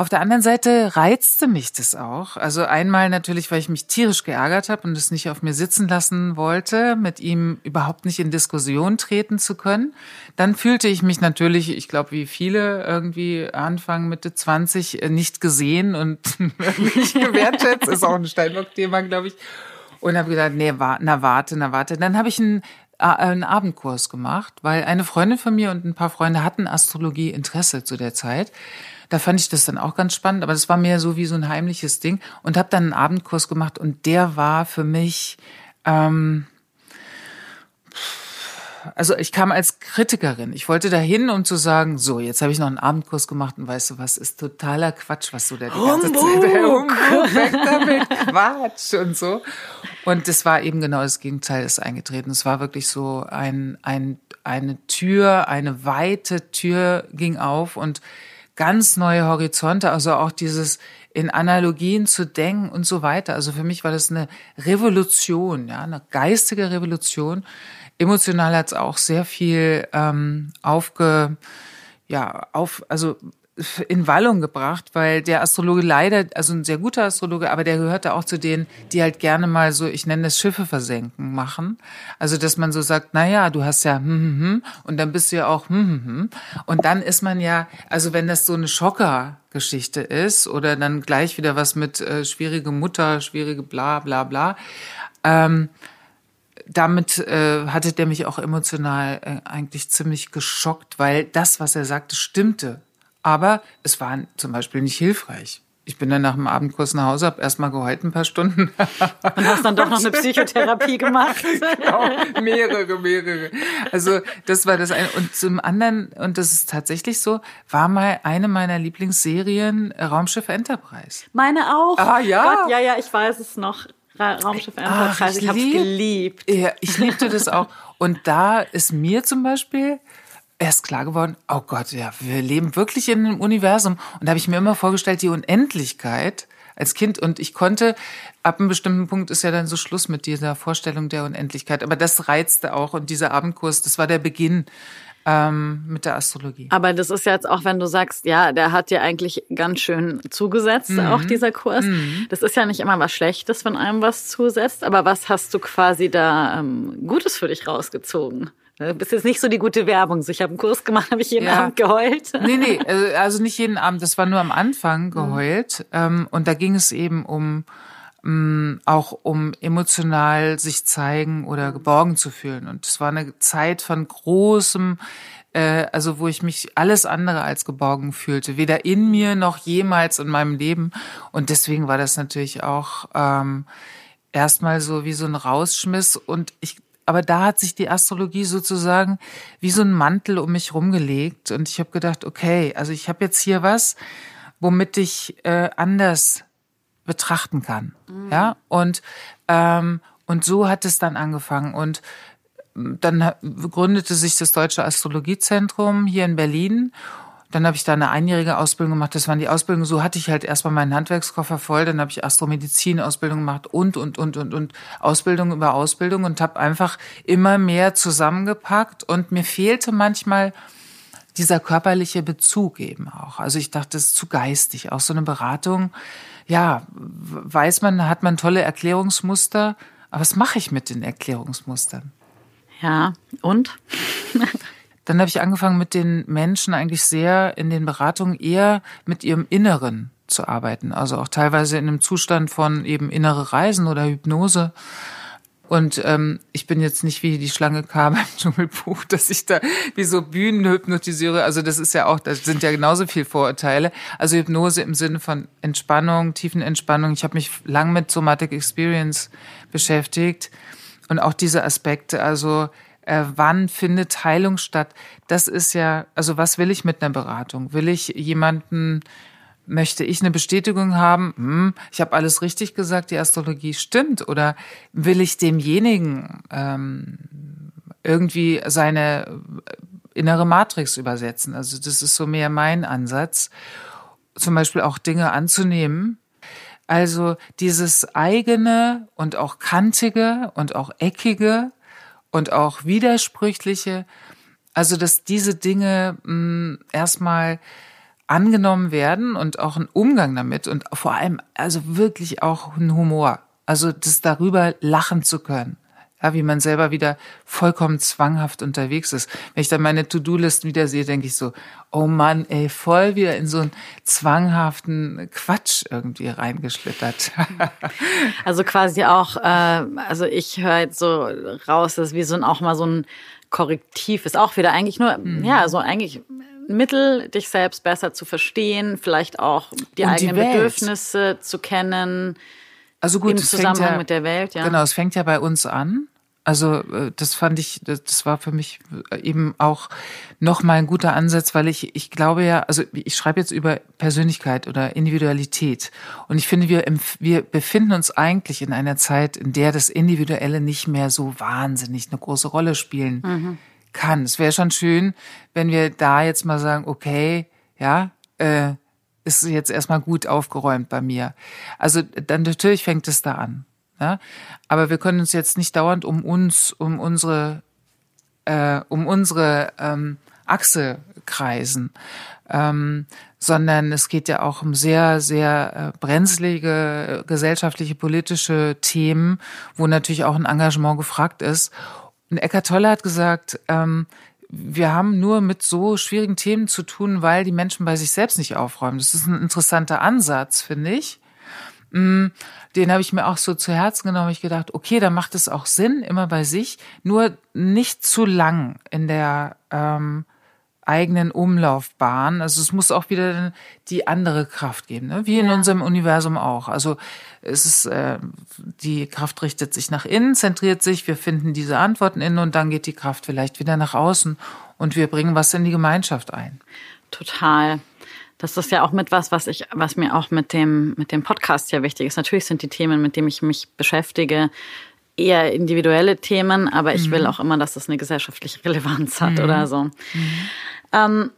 Auf der anderen Seite reizte mich das auch. Also einmal natürlich, weil ich mich tierisch geärgert habe und es nicht auf mir sitzen lassen wollte, mit ihm überhaupt nicht in Diskussion treten zu können. Dann fühlte ich mich natürlich, ich glaube, wie viele irgendwie Anfang, Mitte 20 äh, nicht gesehen und (laughs) nicht gewertschätzt. Ist auch ein Steinbock-Thema, glaube ich. Und habe gedacht, nee, na warte, na warte. Dann habe ich einen, einen Abendkurs gemacht, weil eine Freundin von mir und ein paar Freunde hatten Astrologie Interesse zu der Zeit. Da fand ich das dann auch ganz spannend, aber das war mehr so wie so ein heimliches Ding und habe dann einen Abendkurs gemacht und der war für mich, ähm, also ich kam als Kritikerin. Ich wollte dahin, um zu sagen, so, jetzt habe ich noch einen Abendkurs gemacht und weißt du was, ist totaler Quatsch, was du da die ganze Humbug. Zeit, Humbug, weg damit, Quatsch und so. Und das war eben genau das Gegenteil ist eingetreten. Es war wirklich so ein, ein, eine Tür, eine weite Tür ging auf und ganz neue Horizonte, also auch dieses in Analogien zu denken und so weiter. Also für mich war das eine Revolution, ja, eine geistige Revolution. Emotional hat es auch sehr viel ähm, aufge, ja, auf, also in Wallung gebracht, weil der Astrologe leider, also ein sehr guter Astrologe, aber der gehörte auch zu denen, die halt gerne mal so, ich nenne es Schiffe versenken machen. Also, dass man so sagt, na ja, du hast ja hm, hm, hm, und dann bist du ja auch hm, hm, hm. Und dann ist man ja, also wenn das so eine Schocker-Geschichte ist oder dann gleich wieder was mit äh, schwierige Mutter, schwierige bla bla bla, ähm, damit äh, hatte der mich auch emotional äh, eigentlich ziemlich geschockt, weil das, was er sagte, stimmte. Aber es war zum Beispiel nicht hilfreich. Ich bin dann nach dem Abendkurs nach Hause, habe erstmal geheult ein paar Stunden. (laughs) Und hast dann doch noch eine (laughs) Psychotherapie gemacht. genau, mehrere, mehrere. Also das war das eine. Und zum anderen, und das ist tatsächlich so, war mal eine meiner Lieblingsserien Raumschiff Enterprise. Meine auch. Ah ja? Gott, ja, ja, ich weiß es noch. Raumschiff Enterprise, ich, ich habe es geliebt. Ja, ich liebte das auch. Und da ist mir zum Beispiel erst klar geworden, oh Gott, ja, wir leben wirklich in einem Universum. Und da habe ich mir immer vorgestellt, die Unendlichkeit als Kind. Und ich konnte, ab einem bestimmten Punkt ist ja dann so Schluss mit dieser Vorstellung der Unendlichkeit. Aber das reizte auch. Und dieser Abendkurs, das war der Beginn ähm, mit der Astrologie. Aber das ist jetzt auch, wenn du sagst, ja, der hat dir eigentlich ganz schön zugesetzt, mhm. auch dieser Kurs. Mhm. Das ist ja nicht immer was Schlechtes, wenn einem was zusetzt. Aber was hast du quasi da ähm, Gutes für dich rausgezogen? Du ne, bist jetzt nicht so die gute Werbung. So, ich habe einen Kurs gemacht, habe ich jeden ja. Abend geheult. Nee, nee, also, (laughs) also nicht jeden Abend. Das war nur am Anfang mhm. geheult. Mhm. und da ging es eben um mm, auch um emotional sich zeigen oder geborgen zu fühlen. Und es war eine Zeit von großem, äh, also wo ich mich alles andere als geborgen fühlte, weder in mir noch jemals in meinem Leben. Und deswegen war das natürlich auch ähm, erstmal so wie so ein Rausschmiss. Und ich aber da hat sich die Astrologie sozusagen wie so ein Mantel um mich rumgelegt und ich habe gedacht, okay, also ich habe jetzt hier was, womit ich äh, anders betrachten kann, mhm. ja und ähm, und so hat es dann angefangen und ähm, dann gründete sich das Deutsche Astrologiezentrum hier in Berlin dann habe ich da eine einjährige Ausbildung gemacht. Das waren die Ausbildungen. So hatte ich halt erstmal meinen Handwerkskoffer voll. Dann habe ich Astromedizin-Ausbildung gemacht und, und, und, und, und Ausbildung über Ausbildung und habe einfach immer mehr zusammengepackt. Und mir fehlte manchmal dieser körperliche Bezug eben auch. Also ich dachte, das ist zu geistig. Auch so eine Beratung, ja, weiß man, hat man tolle Erklärungsmuster. Aber was mache ich mit den Erklärungsmustern? Ja, und? (laughs) Dann habe ich angefangen mit den Menschen eigentlich sehr in den Beratungen eher mit ihrem Inneren zu arbeiten. Also auch teilweise in einem Zustand von eben innere Reisen oder Hypnose. Und ähm, ich bin jetzt nicht wie die Schlange kam (laughs) im Dschungelbuch, dass ich da wie so Bühnen hypnotisiere. Also das ist ja auch, das sind ja genauso viel Vorurteile. Also Hypnose im Sinne von Entspannung, tiefen Entspannung. Ich habe mich lang mit Somatic Experience beschäftigt und auch diese Aspekte. Also äh, wann findet Heilung statt? Das ist ja, also was will ich mit einer Beratung? Will ich jemanden, möchte ich eine Bestätigung haben, hm, ich habe alles richtig gesagt, die Astrologie stimmt? Oder will ich demjenigen ähm, irgendwie seine innere Matrix übersetzen? Also das ist so mehr mein Ansatz, zum Beispiel auch Dinge anzunehmen, also dieses eigene und auch kantige und auch eckige und auch widersprüchliche. Also, dass diese Dinge mh, hm, erstmal angenommen werden und auch ein Umgang damit und vor allem also wirklich auch ein Humor. Also das darüber lachen zu können. Ja, wie man selber wieder vollkommen zwanghaft unterwegs ist. Wenn ich dann meine To-Do-Listen wieder sehe, denke ich so, oh Mann, ey, voll wieder in so einen zwanghaften Quatsch irgendwie reingeschlittert. (laughs) also quasi auch, äh, also ich höre jetzt so raus, dass wie so ein, auch mal so ein Korrektiv ist auch wieder eigentlich nur, mhm. ja, so eigentlich Mittel, dich selbst besser zu verstehen, vielleicht auch die Und eigenen die Bedürfnisse zu kennen. Also gut, im Zusammenhang ja, mit der Welt, ja. Genau, es fängt ja bei uns an. Also äh, das fand ich, das war für mich eben auch nochmal ein guter Ansatz, weil ich, ich glaube ja, also ich schreibe jetzt über Persönlichkeit oder Individualität und ich finde, wir, wir befinden uns eigentlich in einer Zeit, in der das Individuelle nicht mehr so wahnsinnig eine große Rolle spielen mhm. Kann. Es wäre schon schön, wenn wir da jetzt mal sagen, okay, ja, äh, ist jetzt erstmal gut aufgeräumt bei mir. Also dann natürlich fängt es da an. Ja? Aber wir können uns jetzt nicht dauernd um uns, um unsere, äh, um unsere ähm, Achse kreisen, ähm, sondern es geht ja auch um sehr, sehr äh, brenzlige gesellschaftliche, politische Themen, wo natürlich auch ein Engagement gefragt ist. Und Eckart Tolle hat gesagt, ähm, wir haben nur mit so schwierigen Themen zu tun, weil die Menschen bei sich selbst nicht aufräumen. Das ist ein interessanter Ansatz, finde ich. Mm, den habe ich mir auch so zu Herzen genommen. Ich gedacht, okay, da macht es auch Sinn, immer bei sich, nur nicht zu lang in der ähm, eigenen Umlaufbahn. Also es muss auch wieder die andere Kraft geben, ne? wie in ja. unserem Universum auch. Also es ist, äh, die Kraft richtet sich nach innen, zentriert sich, wir finden diese Antworten innen und dann geht die Kraft vielleicht wieder nach außen und wir bringen was in die Gemeinschaft ein. Total. Das ist ja auch mit was, was ich, was mir auch mit dem, mit dem Podcast ja wichtig ist. Natürlich sind die Themen, mit denen ich mich beschäftige, eher individuelle Themen, aber ich mhm. will auch immer, dass das eine gesellschaftliche Relevanz hat mhm. oder so. Mhm. Ähm,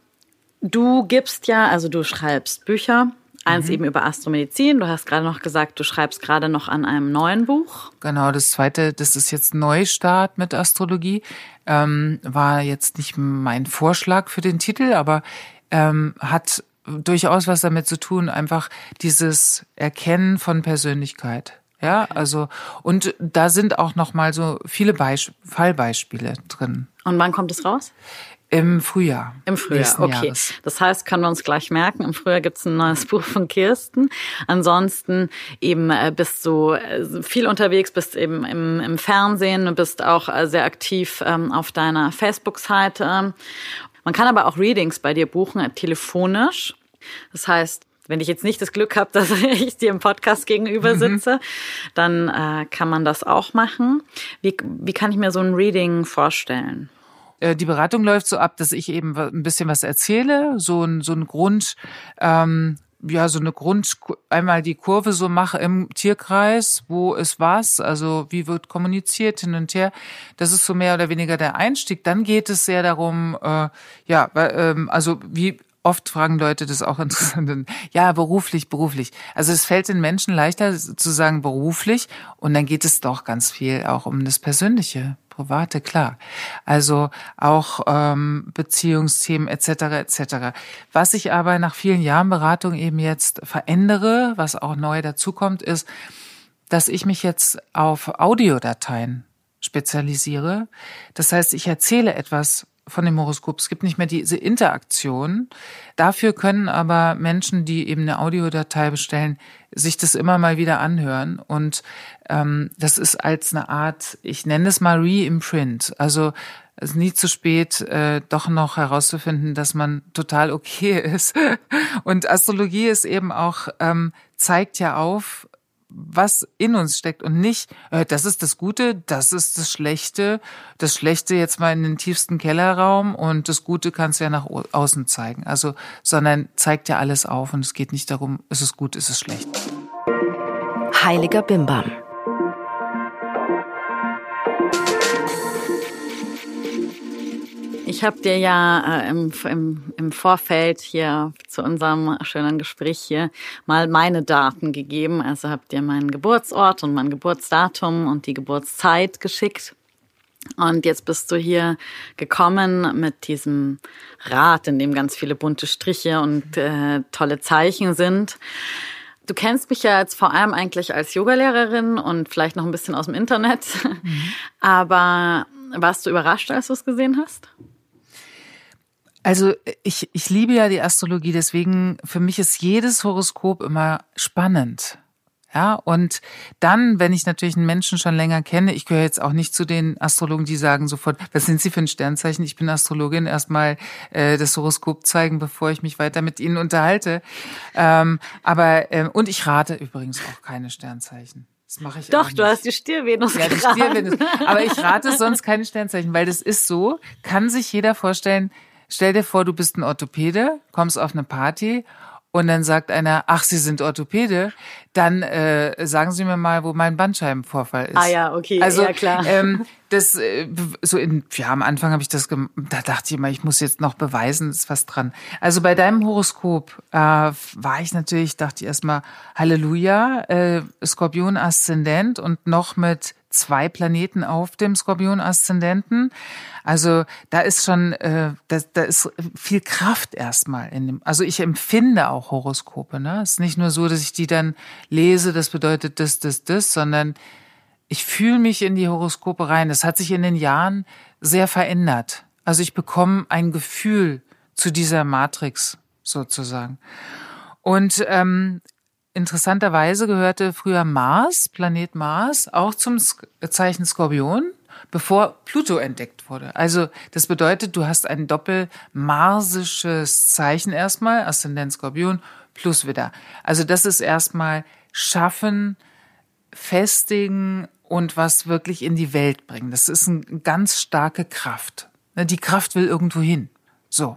du gibst ja, also du schreibst Bücher, eins mhm. eben über Astromedizin. Du hast gerade noch gesagt, du schreibst gerade noch an einem neuen Buch. Genau, das zweite, das ist jetzt Neustart mit Astrologie. Ähm, war jetzt nicht mein Vorschlag für den Titel, aber ähm, hat durchaus was damit zu tun, einfach dieses Erkennen von Persönlichkeit. Ja, also und da sind auch noch mal so viele Beisp Fallbeispiele drin. Und wann kommt es raus? Im Frühjahr. Im Frühjahr, okay. Jahres. Das heißt, können wir uns gleich merken, im Frühjahr gibt's ein neues (laughs) Buch von Kirsten. Ansonsten eben äh, bist du äh, viel unterwegs, bist eben im, im Fernsehen, bist auch äh, sehr aktiv ähm, auf deiner Facebook-Seite. Man kann aber auch Readings bei dir buchen, telefonisch. Das heißt, wenn ich jetzt nicht das Glück habe, (laughs) dass ich dir im Podcast gegenüber mhm. sitze, mhm. dann kann man das auch machen. Wie, wie kann ich mir so ein Reading vorstellen? Äh, die Beratung läuft so ab, dass ich eben ein bisschen was erzähle, so ein, so ein Grund, ähm, ja, so eine Grund, einmal die Kurve so mache im Tierkreis, wo ist was, also wie wird kommuniziert hin und her. Das ist so mehr oder weniger der Einstieg. Dann geht es sehr darum, äh, ja, ähm, also wie Oft fragen Leute das auch (laughs) interessant. Ja, beruflich, beruflich. Also es fällt den Menschen leichter zu sagen beruflich und dann geht es doch ganz viel auch um das Persönliche, Private, klar. Also auch ähm, Beziehungsthemen etc. etc. Was ich aber nach vielen Jahren Beratung eben jetzt verändere, was auch neu dazukommt, ist, dass ich mich jetzt auf Audiodateien spezialisiere. Das heißt, ich erzähle etwas von dem Horoskop. Es gibt nicht mehr diese Interaktion. Dafür können aber Menschen, die eben eine Audiodatei bestellen, sich das immer mal wieder anhören. Und ähm, das ist als eine Art, ich nenne es mal Re-Imprint. Also es ist nie zu spät, äh, doch noch herauszufinden, dass man total okay (laughs) ist. Und Astrologie ist eben auch, ähm, zeigt ja auf, was in uns steckt und nicht, äh, das ist das Gute, das ist das Schlechte, das Schlechte jetzt mal in den tiefsten Kellerraum und das Gute kannst du ja nach außen zeigen. Also, sondern zeigt ja alles auf und es geht nicht darum, ist es gut, ist es schlecht. Heiliger Bimbam. Ich habe dir ja äh, im, im, im Vorfeld hier zu unserem schönen Gespräch hier mal meine Daten gegeben. Also habe dir meinen Geburtsort und mein Geburtsdatum und die Geburtszeit geschickt. Und jetzt bist du hier gekommen mit diesem Rad, in dem ganz viele bunte Striche und äh, tolle Zeichen sind. Du kennst mich ja jetzt vor allem eigentlich als Yogalehrerin und vielleicht noch ein bisschen aus dem Internet. (laughs) Mhm. Aber warst du überrascht, als du es gesehen hast? Also ich, ich liebe ja die Astrologie, deswegen für mich ist jedes Horoskop immer spannend. Ja, und dann, wenn ich natürlich einen Menschen schon länger kenne, ich gehöre jetzt auch nicht zu den Astrologen, die sagen sofort, was sind Sie für ein Sternzeichen? Ich bin Astrologin, erstmal äh, das Horoskop zeigen, bevor ich mich weiter mit Ihnen unterhalte. Ähm, aber ähm, und ich rate übrigens auch keine Sternzeichen. Das mache ich Doch, du hast die Stiervenus. Ja, die Stiervenus. Aber ich rate sonst keine Sternzeichen, weil das ist so, kann sich jeder vorstellen, stell dir vor, du bist ein Orthopäde, kommst auf eine Party und dann sagt einer, ach, Sie sind Orthopäde, dann äh, sagen Sie mir mal, wo mein Bandscheibenvorfall ist. Ah ja, okay, also, ja klar. Ähm, das äh, so in ja am Anfang habe ich das da dachte ich immer, ich muss jetzt noch beweisen, ist was dran. Also bei deinem Horoskop äh, war ich natürlich, dachte ich erstmal Halleluja, äh, Skorpion Aszendent und noch mit zwei Planeten auf dem Skorpion-Aszendenten. Also da ist schon, äh, da, da ist viel Kraft erstmal in dem. Also ich empfinde auch Horoskope. Ne, es ist nicht nur so, dass ich die dann lese. Das bedeutet das, das, das, sondern ich fühle mich in die Horoskope rein. Das hat sich in den Jahren sehr verändert. Also ich bekomme ein Gefühl zu dieser Matrix sozusagen. Und ähm, Interessanterweise gehörte früher Mars, Planet Mars, auch zum Zeichen Skorpion, bevor Pluto entdeckt wurde. Also das bedeutet, du hast ein doppelmarsisches Zeichen erstmal, Aszendent Skorpion plus Widder. Also das ist erstmal schaffen, festigen und was wirklich in die Welt bringen. Das ist eine ganz starke Kraft. Ne, die Kraft will irgendwo hin. So.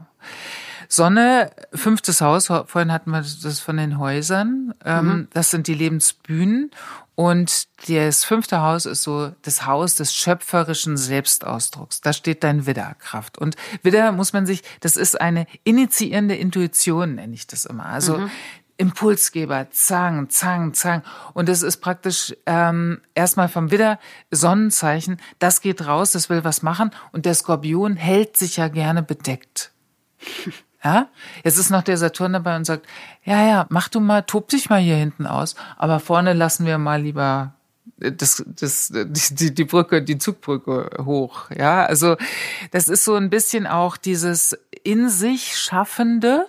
Sonne, fünftes Haus, vorhin hatten wir das von den Häusern. Ähm, mhm. Das sind die Lebensbühnen. Und das fünfte Haus ist so das Haus des schöpferischen Selbstausdrucks. Da steht dein Widderkraft. Und Widder muss man sich, das ist eine initiierende Intuition, nenne ich das immer. Also mhm. Impulsgeber, zang, zang, zang. Und das ist praktisch ähm, erstmal vom Widder Sonnenzeichen. Das geht raus, das will was machen. Und der Skorpion hält sich ja gerne bedeckt. (laughs) Ja, jetzt ist noch der Saturn dabei und sagt, ja, ja, mach du mal, tob dich mal hier hinten aus, aber vorne lassen wir mal lieber das, das, die, die Brücke, die Zugbrücke hoch. Ja, also das ist so ein bisschen auch dieses in sich Schaffende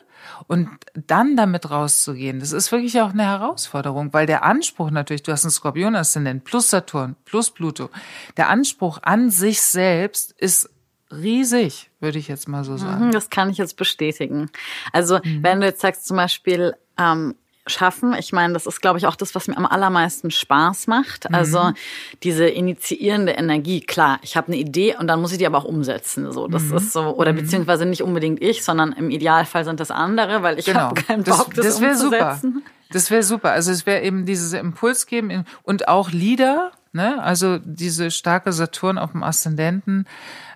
und dann damit rauszugehen. Das ist wirklich auch eine Herausforderung, weil der Anspruch natürlich, du hast einen Skorpion-Aszendent plus Saturn plus Pluto. Der Anspruch an sich selbst ist riesig, würde ich jetzt mal so sagen. Mhm, das kann ich jetzt bestätigen. Also mhm. wenn du jetzt sagst zum Beispiel, ähm, schaffen. Ich meine, das ist, glaube ich, auch das, was mir am allermeisten Spaß macht. Mhm. Also diese initiierende Energie. Klar, ich habe eine Idee und dann muss ich die aber auch umsetzen. So, das mhm. ist so oder mhm. beziehungsweise nicht unbedingt ich, sondern im Idealfall sind das andere, weil ich genau. habe keinen Bock, das, das, das umzusetzen. Super. Das wäre super. Also es wäre eben dieses Impuls geben und auch Lieder. Ne? Also diese starke Saturn auf dem Aszendenten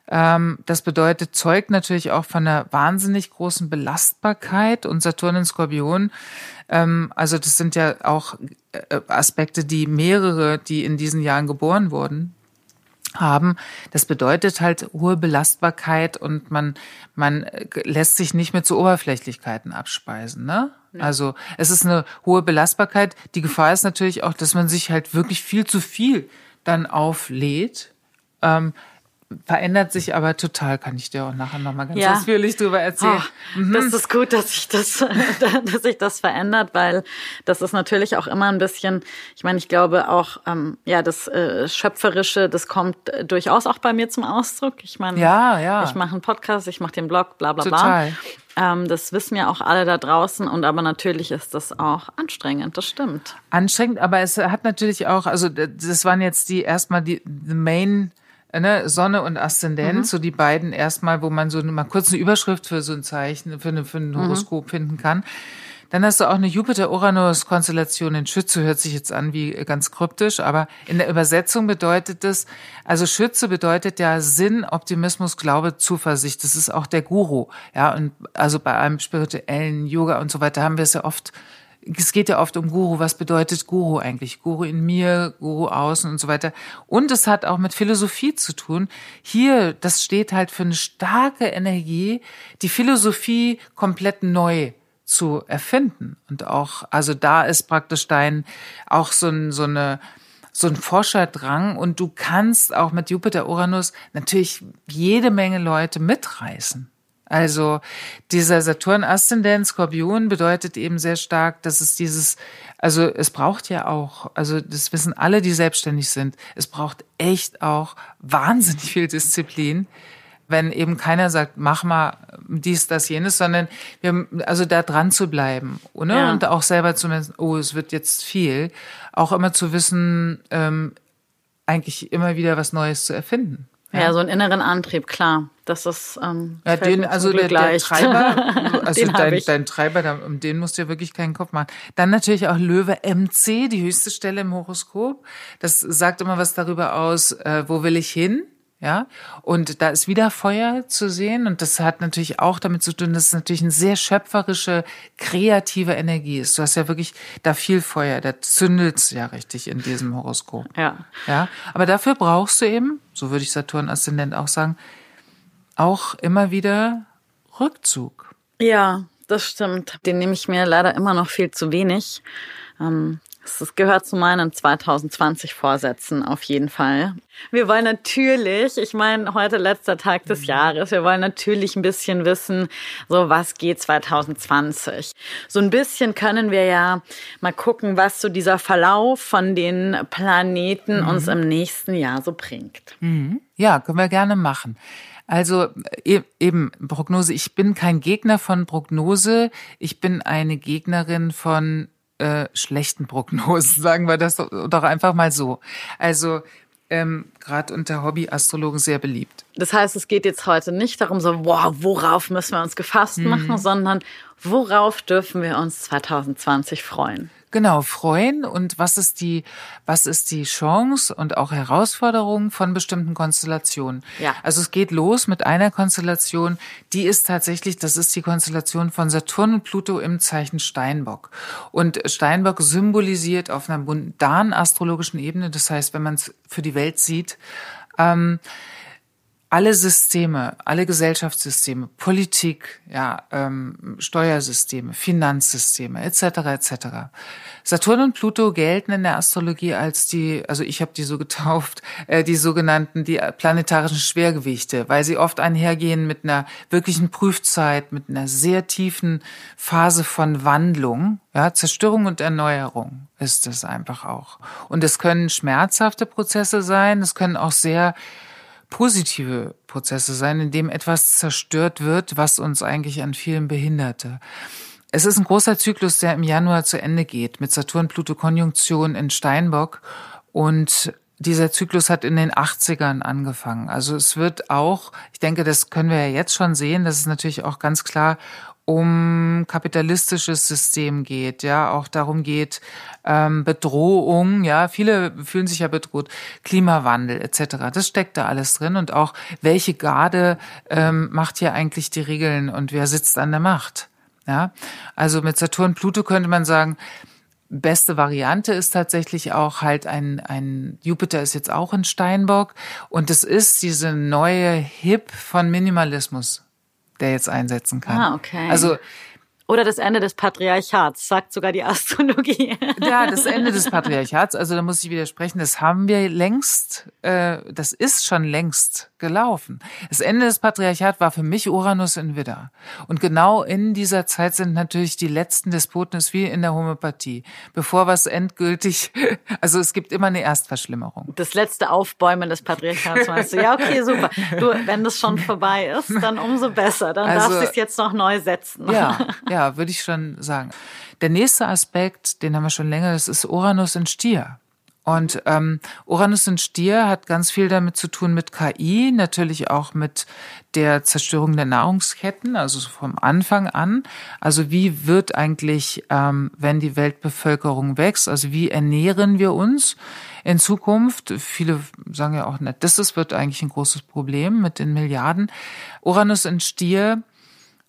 das bedeutet, zeugt natürlich auch von einer wahnsinnig großen Belastbarkeit und Saturn in Skorpion. Ähm, also das sind ja auch äh, Aspekte, die mehrere, die in diesen Jahren geboren wurden, haben. Das bedeutet halt hohe Belastbarkeit und man, man lässt sich nicht mehr zu Oberflächlichkeiten abspeisen. Ne? Also es ist eine hohe Belastbarkeit. Die Gefahr ist natürlich auch, dass man sich halt wirklich viel zu viel dann auflädt. Ähm, verändert sich aber total, kann ich dir auch nachher nochmal ganz ja. ausführlich drüber erzählen. Oh, mhm. Das ist gut, dass sich das, (laughs) dass sich das verändert, weil das ist natürlich auch immer ein bisschen, ich meine, ich glaube auch, ähm, ja, das äh, Schöpferische, das kommt äh, durchaus auch bei mir zum Ausdruck. Ich meine, ja, ja. ich mache einen Podcast, ich mache den Blog, bla bla total. bla. Ähm, das wissen ja auch alle da draußen und aber natürlich ist das auch anstrengend, das stimmt. Anstrengend, aber es hat natürlich auch, also das waren jetzt die erstmal die the main ne, Sonne und Aszendent, mhm. so die beiden erstmal, wo man so mal kurz eine Überschrift für so ein Zeichen, für, eine, für ein mhm. Horoskop mhm. finden kann. Dann hast du auch eine Jupiter-Uranus-Konstellation in Schütze, hört sich jetzt an wie ganz kryptisch, aber in der Übersetzung bedeutet das, also Schütze bedeutet ja Sinn, Optimismus, Glaube, Zuversicht. Das ist auch der Guru. Ja, und also bei einem spirituellen Yoga und so weiter haben wir es ja oft es geht ja oft um Guru. Was bedeutet Guru eigentlich? Guru in mir, Guru außen und so weiter. Und es hat auch mit Philosophie zu tun. Hier, das steht halt für eine starke Energie, die Philosophie komplett neu zu erfinden. Und auch, also da ist praktisch dein, auch so, ein, so eine, so ein Forscherdrang und du kannst auch mit Jupiter Uranus natürlich jede Menge Leute mitreißen. Also dieser Saturn-Aszendent Skorpion bedeutet eben sehr stark, dass es dieses, also es braucht ja auch, also das wissen alle, die selbstständig sind, es braucht echt auch wahnsinnig viel Disziplin, wenn eben keiner sagt, mach mal dies, das, jenes, sondern wir, also da dran zu bleiben, oder? Ja. Und auch selber zu messen, oh, es wird jetzt viel. Auch immer zu wissen, ähm, eigentlich immer wieder was Neues zu erfinden. Ja, ja so einen inneren Antrieb, klar. Das ist ähm, ja, den, also der, der Treiber, (laughs) also dein, dein Treiber, um den musst du ja wirklich keinen Kopf machen. Dann natürlich auch Löwe MC, die höchste Stelle im Horoskop. Das sagt immer was darüber aus, äh, wo will ich hin? Ja, und da ist wieder Feuer zu sehen und das hat natürlich auch damit zu tun, dass es natürlich eine sehr schöpferische, kreative Energie ist. Du hast ja wirklich da viel Feuer, da zündelt's ja richtig in diesem Horoskop. Ja. Ja, aber dafür brauchst du eben, so würde ich Saturn Aszendent auch sagen, auch immer wieder Rückzug. Ja, das stimmt. Den nehme ich mir leider immer noch viel zu wenig. Ähm, das gehört zu meinen 2020 Vorsätzen auf jeden Fall. Wir wollen natürlich, ich meine, heute letzter Tag des mhm. Jahres, wir wollen natürlich ein bisschen wissen, so was geht 2020. So ein bisschen können wir ja mal gucken, was so dieser Verlauf von den Planeten mhm. uns im nächsten Jahr so bringt. Mhm. Ja, können wir gerne machen. Also e-, eben Prognose. Ich bin kein Gegner von Prognose. Ich bin eine Gegnerin von äh, schlechten Prognosen, (laughs) sagen wir das doch einfach mal so. Also ähm, gerade unter Hobbyastrologen sehr beliebt. Das heißt, es geht jetzt heute nicht darum, so, wow, worauf müssen wir uns gefasst mhm. machen, sondern worauf dürfen wir uns 2020 freuen? Genau, freuen und was ist die, was ist die Chance und auch Herausforderung von bestimmten Konstellationen. Ja. Also es geht los mit einer Konstellation, die ist tatsächlich, das ist die Konstellation von Saturn und Pluto im Zeichen Steinbock. Und Steinbock symbolisiert auf einer mundanen astrologischen Ebene, das heißt, wenn man es für die Welt sieht, ähm, alle Systeme, alle Gesellschaftssysteme, Politik, ja, ähm, Steuersysteme, Finanzsysteme etc. etc. Saturn und Pluto gelten in der Astrologie als die, also ich habe die so getauft, äh, die sogenannten die planetarischen Schwergewichte, weil sie oft einhergehen mit einer wirklichen Prüfzeit, mit einer sehr tiefen Phase von Wandlung, ja, Zerstörung und Erneuerung ist es einfach auch. Und es können schmerzhafte Prozesse sein, es können auch sehr positive Prozesse sein, in dem etwas zerstört wird, was uns eigentlich an vielen behinderte. Es ist ein großer Zyklus, der im Januar zu Ende geht, mit Saturn-Pluto-Konjunktion in Steinbock. Und dieser Zyklus hat in den 80ern angefangen. Also es wird auch, ich denke, das können wir ja jetzt schon sehen, dass es natürlich auch ganz klar um kapitalistisches System geht, ja, auch darum geht, ähm, Bedrohung, ja, viele fühlen sich ja bedroht, Klimawandel etc. Das steckt da alles drin und auch welche Garde ähm, macht hier eigentlich die Regeln und wer sitzt an der Macht, ja. Also mit Saturn, Pluto könnte man sagen, beste Variante ist tatsächlich auch halt ein, ein Jupiter ist jetzt auch in Steinbock und es ist diese neue Hip von Minimalismus der jetzt einsetzen kann. Ah, okay. Also oder das Ende des Patriarchats, sagt sogar die (laughs) Astrologie. Ja, das Ende des Patriarchats, also da muss ich widersprechen, das haben wir längst, äh, das ist schon längst gelaufen. Das Ende des Patriarchats war für mich Uranus in Widder. Und genau in dieser Zeit sind natürlich die letzten Despoten, ist wie in der Homöopathie. Bevor was endgültig, (laughs) also es gibt immer eine Erstverschlimmerung. Das letzte Aufbäumen des Patriarchats meinst du? Ja, okay, super. Du, wenn das schon vorbei ist, dann umso besser. Dann also, darfst du es jetzt noch neu setzen. Ja, (laughs) ja ja, würde ich schon sagen. Der nächste Aspekt, den haben wir schon länger, das ist Uranus in Stier. Und ähm, Uranus in Stier hat ganz viel damit zu tun mit KI, natürlich auch mit der Zerstörung der Nahrungsketten, also vom Anfang an. Also wie wird eigentlich, ähm, wenn die Weltbevölkerung wächst, also wie ernähren wir uns in Zukunft? Viele sagen ja auch, nicht, das wird eigentlich ein großes Problem mit den Milliarden. Uranus in Stier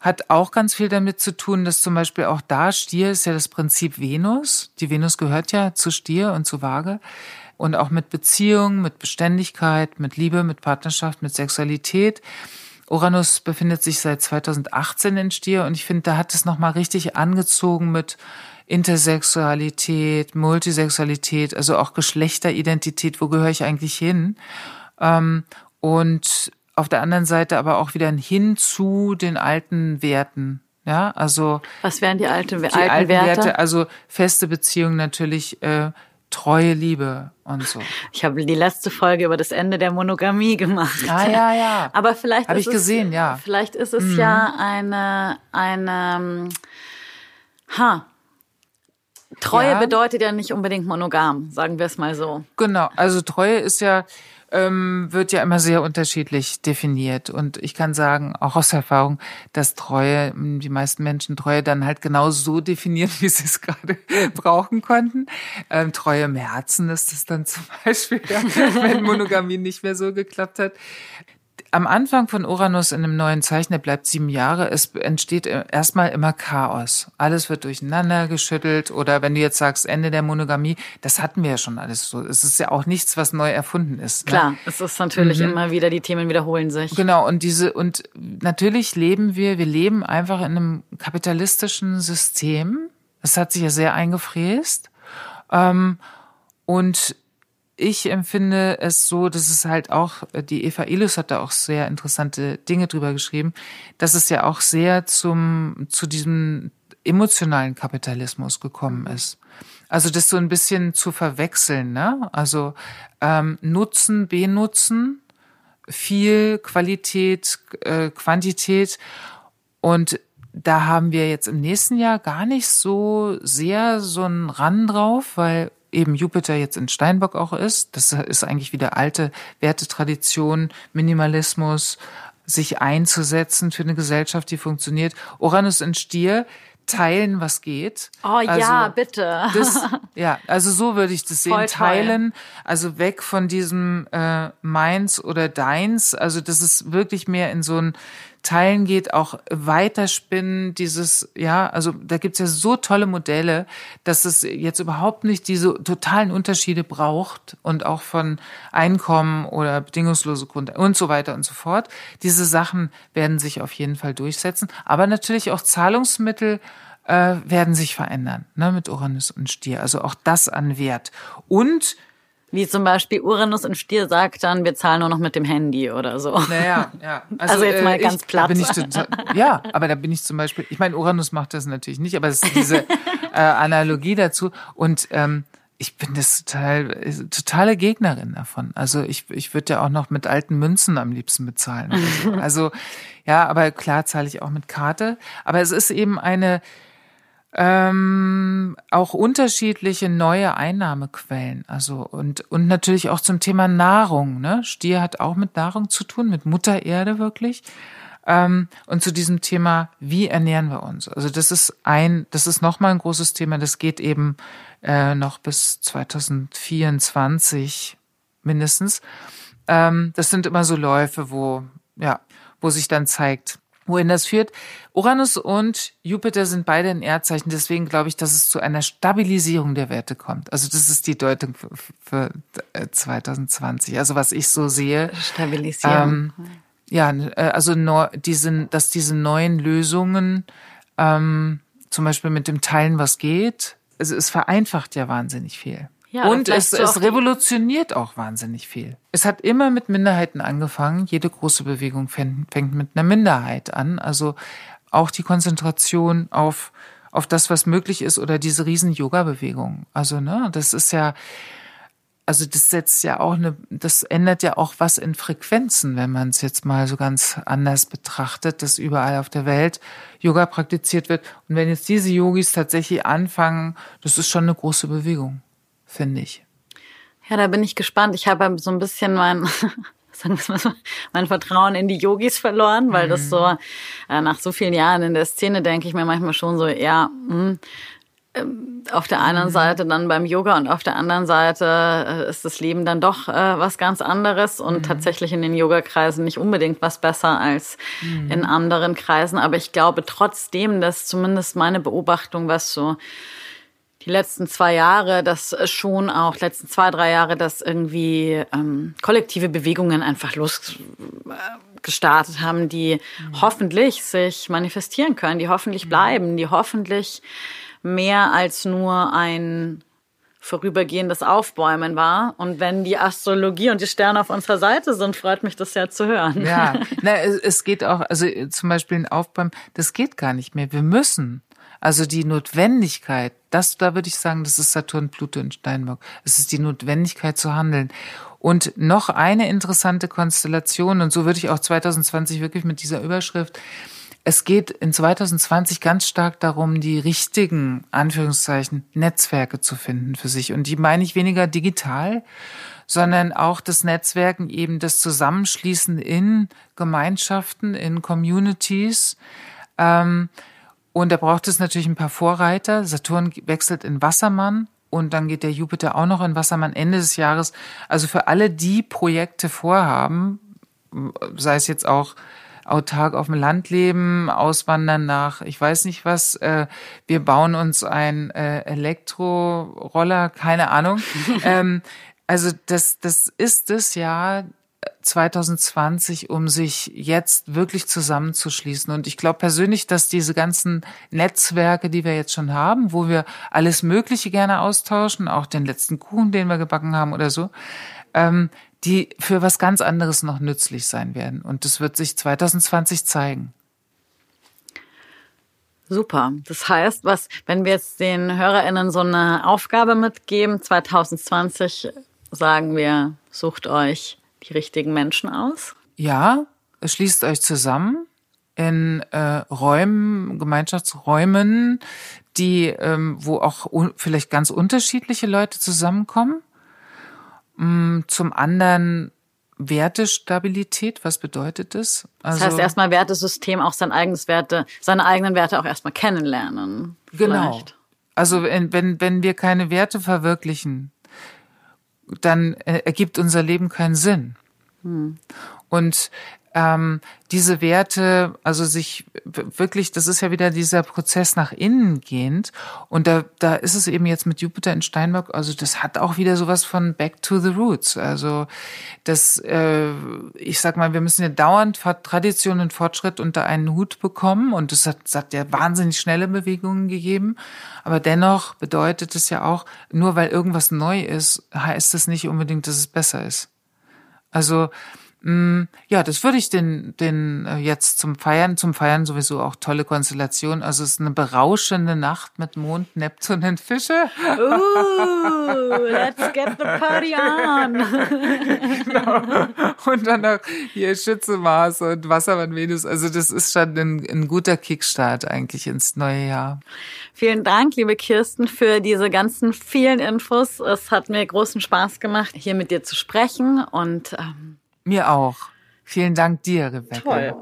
hat auch ganz viel damit zu tun, dass zum Beispiel auch da Stier ist ja das Prinzip Venus. Die Venus gehört ja zu Stier und zu Waage. Und auch mit Beziehung, mit Beständigkeit, mit Liebe, mit Partnerschaft, mit Sexualität. Uranus befindet sich seit 2018 in Stier und ich finde, da hat es nochmal richtig angezogen mit Intersexualität, Multisexualität, also auch Geschlechteridentität, wo gehöre ich eigentlich hin? Ähm, und auf der anderen Seite aber auch wieder hin zu den alten Werten. Ja, also. Was wären die, alte, die alten, alten Werte? Werte? Also feste Beziehungen natürlich, äh, treue Liebe und so. Ich habe die letzte Folge über das Ende der Monogamie (laughs) gemacht. Ah, ja, ja. Aber vielleicht Hab ist ich es, gesehen, ja. Mhm. Vielleicht ist es ja eine, eine, ha. Treue Ja. bedeutet ja nicht unbedingt monogam, sagen wir es mal so. Genau, also Treue ist ja, ähm, wird ja immer sehr unterschiedlich definiert. Und ich kann sagen, auch aus Erfahrung, dass Treue, die meisten Menschen Treue dann halt genau so definieren, (laughs) wie sie es gerade (laughs) brauchen konnten. Ähm, Treue im Herzen ist es dann zum (laughs) Beispiel, wenn Monogamie nicht mehr so geklappt hat. Am Anfang von Uranus in einem neuen Zeichen, der bleibt sieben Jahre, es entsteht erstmal immer Chaos. Alles wird durcheinander geschüttelt oder wenn du jetzt sagst, Ende der Monogamie, das hatten wir ja schon alles so. Es ist ja auch nichts, was neu erfunden ist. Ne? Klar, es ist natürlich immer wieder, die Themen wiederholen sich. Genau, und diese, und natürlich leben wir, wir leben einfach in einem kapitalistischen System. Das hat sich ja sehr eingefräst. Ähm, und ich empfinde es so, dass es halt auch, die Eva Ilus hat da auch sehr interessante Dinge drüber geschrieben, dass es ja auch sehr zum, zu diesem emotionalen Kapitalismus gekommen ist. Also das so ein bisschen zu verwechseln, ne? Also ähm, Nutzen, Benutzen, viel Qualität, äh, Quantität und da haben wir jetzt im nächsten Jahr gar nicht so sehr so einen Ran drauf, weil eben Jupiter jetzt in Steinbock auch ist. Das ist eigentlich wieder alte Wertetradition, Minimalismus, sich einzusetzen für eine Gesellschaft, die funktioniert. Uranus in Stier, teilen, was geht. Oh ja, bitte. Das, (laughs) ja, also so würde ich das sehen. Voll toll. Teilen, also weg von diesem äh, meins oder deins. Also dass es wirklich mehr in so ein Teilen geht, auch weiterspinnen, dieses, ja, also da gibt's ja so tolle Modelle, dass es jetzt überhaupt nicht diese totalen Unterschiede braucht und auch von Einkommen oder bedingungslose Grund und so weiter und so fort. Diese Sachen werden sich auf jeden Fall durchsetzen. Aber natürlich auch Zahlungsmittel äh, werden sich verändern, ne, mit Uranus und Stier. Also auch das an Wert. Und Wie zum Beispiel Uranus in Stier sagt dann, wir zahlen nur noch mit dem Handy oder so. Naja, ja. (laughs) Also jetzt mal äh, ganz platt. Total, ja, aber da bin ich zum Beispiel, ich meine, Uranus macht das natürlich nicht, aber es ist diese (laughs) äh, Analogie dazu. Und ähm, ich bin das total, äh, totale Gegnerin davon. Also ich, ich würde ja auch noch mit alten Münzen am liebsten bezahlen. (laughs) Also ja, aber klar zahle ich auch mit Karte. Aber es ist eben eine ähm, auch unterschiedliche neue Einnahmequellen. Also und und natürlich auch zum Thema Nahrung. Ne? Stier hat auch mit Nahrung zu tun, mit Mutter Erde wirklich. Ähm, und zu diesem Thema, wie ernähren wir uns? Also das ist ein, das ist nochmal ein großes Thema. Das geht eben äh, noch bis 2024 mindestens. Ähm, das sind immer so Läufe, wo ja, wo sich dann zeigt, wohin das führt. Uranus und Jupiter sind beide in Erdzeichen, deswegen glaube ich, dass es zu einer Stabilisierung der Werte kommt. Also das ist die Deutung für, für äh, 2020. Also was ich so sehe. Stabilisierung. Ähm, ja, äh, also neu, diese, dass diese neuen Lösungen, ähm, zum Beispiel mit dem Teilen, was geht, also es vereinfacht ja wahnsinnig viel. Ja, und es, es revolutioniert auch wahnsinnig viel. Es hat immer mit Minderheiten angefangen. Jede große Bewegung fängt, fängt mit einer Minderheit an. Also auch die Konzentration auf, auf das, was möglich ist oder diese riesen Yoga-Bewegung. Also, ne, das ist ja, also das setzt ja auch eine, das ändert ja auch was in Frequenzen, wenn man es jetzt mal so ganz anders betrachtet, dass überall auf der Welt Yoga praktiziert wird. Und wenn jetzt diese Yogis tatsächlich anfangen, das ist schon eine große Bewegung, finde ich. Ja, da bin ich gespannt. Ich habe so ein bisschen mein, (laughs) sagen wir mal so, mein Vertrauen in die Yogis verloren, weil das so, äh, nach so vielen Jahren in der Szene denke ich mir manchmal schon so, ja, hm, ähm, auf der einen mhm. Seite dann beim Yoga und auf der anderen Seite äh, ist das Leben dann doch äh, was ganz anderes und mhm. tatsächlich in den Yoga-Kreisen nicht unbedingt was besser als mhm. in anderen Kreisen. Aber ich glaube trotzdem, dass zumindest meine Beobachtung, was so die letzten zwei Jahre, dass schon auch letzten zwei, drei Jahre, dass irgendwie ähm, kollektive Bewegungen einfach losgestartet äh, haben, die mhm. hoffentlich sich manifestieren können, die hoffentlich mhm. bleiben, die hoffentlich mehr als nur ein vorübergehendes Aufbäumen war. Und wenn die Astrologie und die Sterne auf unserer Seite sind, freut mich das ja zu hören. Ja, (laughs) Na, es geht auch, also zum Beispiel ein Aufbäumen, das geht gar nicht mehr. Wir müssen. Also die Notwendigkeit, das, da würde ich sagen, das ist Saturn, Pluto und Steinbock. Es ist die Notwendigkeit zu handeln. Und noch eine interessante Konstellation, und so würde ich auch 2020 wirklich mit dieser Überschrift, es geht in 2020 ganz stark darum, die richtigen, Anführungszeichen, Netzwerke zu finden für sich. Und die meine ich weniger digital, sondern auch das Netzwerken eben das Zusammenschließen in Gemeinschaften, in Communities, ähm, und da braucht es natürlich ein paar Vorreiter. Saturn wechselt in Wassermann und dann geht der Jupiter auch noch in Wassermann Ende des Jahres. Also für alle, die Projekte vorhaben, sei es jetzt auch autark auf dem Land leben, auswandern nach, ich weiß nicht was, äh, wir bauen uns ein äh, Elektroroller, keine Ahnung. (laughs) ähm, also das, das ist das Jahr 2020, um sich jetzt wirklich zusammenzuschließen. Und ich glaube persönlich, dass diese ganzen Netzwerke, die wir jetzt schon haben, wo wir alles Mögliche gerne austauschen, auch den letzten Kuchen, den wir gebacken haben oder so, ähm, die für was ganz anderes noch nützlich sein werden. Und das wird sich 2020 zeigen. Super. Das heißt, was, wenn wir jetzt den HörerInnen so eine Aufgabe mitgeben, 2020 sagen wir, sucht euch die richtigen Menschen aus? Ja, schließt euch zusammen in äh, Räumen, Gemeinschaftsräumen, die, ähm, wo auch vielleicht ganz unterschiedliche Leute zusammenkommen. Mm, zum anderen Wertestabilität, was bedeutet das? Also, das heißt erstmal Wertesystem, auch sein eigenes Werte, seine eigenen Werte auch erstmal kennenlernen. Genau. Vielleicht. Also wenn, wenn, wenn wir keine Werte verwirklichen, dann äh, ergibt unser Leben keinen Sinn. Hm. Und ähm, diese Werte, also sich wirklich, das ist ja wieder dieser Prozess nach innen gehend. Und da, da ist es eben jetzt mit Jupiter in Steinbock, also das hat auch wieder sowas von Back to the Roots. Also das, äh, ich sag mal, wir müssen ja dauernd Tradition und Fortschritt unter einen Hut bekommen. Und das hat, hat ja wahnsinnig schnelle Bewegungen gegeben. Aber dennoch bedeutet es ja auch, nur weil irgendwas neu ist, heißt es nicht unbedingt, dass es besser ist. Also ja, das würde ich den, den äh, jetzt zum Feiern, zum Feiern sowieso auch tolle Konstellation. Also es ist eine berauschende Nacht mit Mond, Neptun und Fische. Ooh, (laughs) let's get the party on. genau. Und dann noch hier Schütze Mars und Wassermann Venus. Also das ist schon ein, ein guter Kickstart eigentlich ins neue Jahr. Vielen Dank, liebe Kirsten, für diese ganzen vielen Infos. Es hat mir großen Spaß gemacht, hier mit dir zu sprechen und ähm mir auch. Vielen Dank dir, Rebecca. Toll.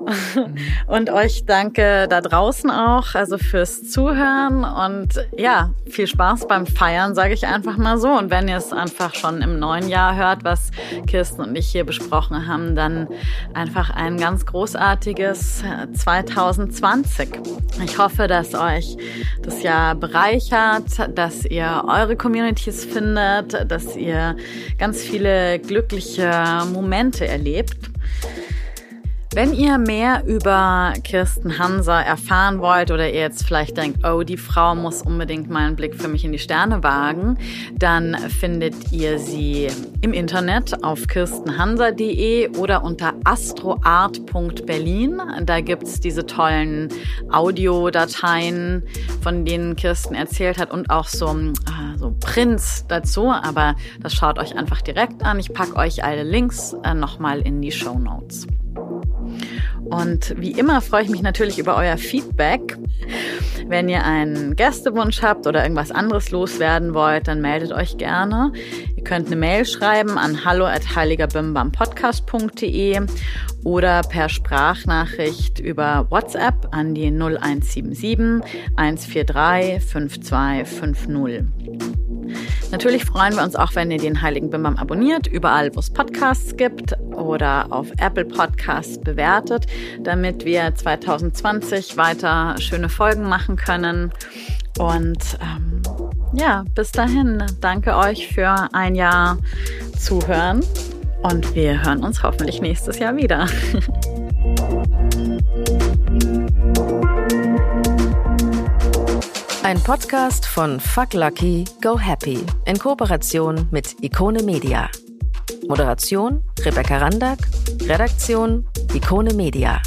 Und euch danke da draußen auch, also fürs Zuhören und ja, viel Spaß beim Feiern, sage ich einfach mal so. Und wenn ihr es einfach schon im neuen Jahr hört, was Kirsten und ich hier besprochen haben, dann einfach ein ganz großartiges 2020. Ich hoffe, dass euch das Jahr bereichert, dass ihr eure Communities findet, dass ihr ganz viele glückliche Momente erlebt. Wenn ihr mehr über Kirsten Hanser erfahren wollt oder ihr jetzt vielleicht denkt, oh, die Frau muss unbedingt mal einen Blick für mich in die Sterne wagen, dann findet ihr sie im Internet auf kirstenhanser.de oder unter astroart.berlin. Da gibt's diese tollen Audiodateien, von denen Kirsten erzählt hat und auch so, äh, so Prints dazu. Aber das schaut euch einfach direkt an. Ich packe euch alle Links äh, nochmal in die Show Notes. Und wie immer freue ich mich natürlich über euer Feedback. Wenn ihr einen Gästewunsch habt oder irgendwas anderes loswerden wollt, dann meldet euch gerne. Ihr könnt eine Mail schreiben an hallo@heiligerbimbampodcast.de oder per Sprachnachricht über WhatsApp an die 0177 143 5250. Natürlich freuen wir uns auch, wenn ihr den Heiligen Bimbam abonniert, überall, wo es Podcasts gibt oder auf Apple Podcasts bewertet, damit wir 2020 weiter schöne Folgen machen können. Und ähm, ja, bis dahin, danke euch für ein Jahr Zuhören und wir hören uns hoffentlich nächstes Jahr wieder. (laughs) Ein Podcast von Fuck Lucky, Go Happy in Kooperation mit Ikone Media. Moderation Rebecca Randack, Redaktion Ikone Media.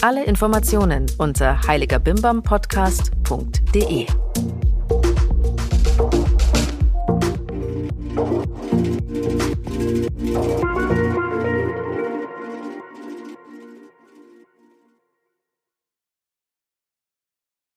Alle Informationen unter heiligerbimbampodcast.de. Thank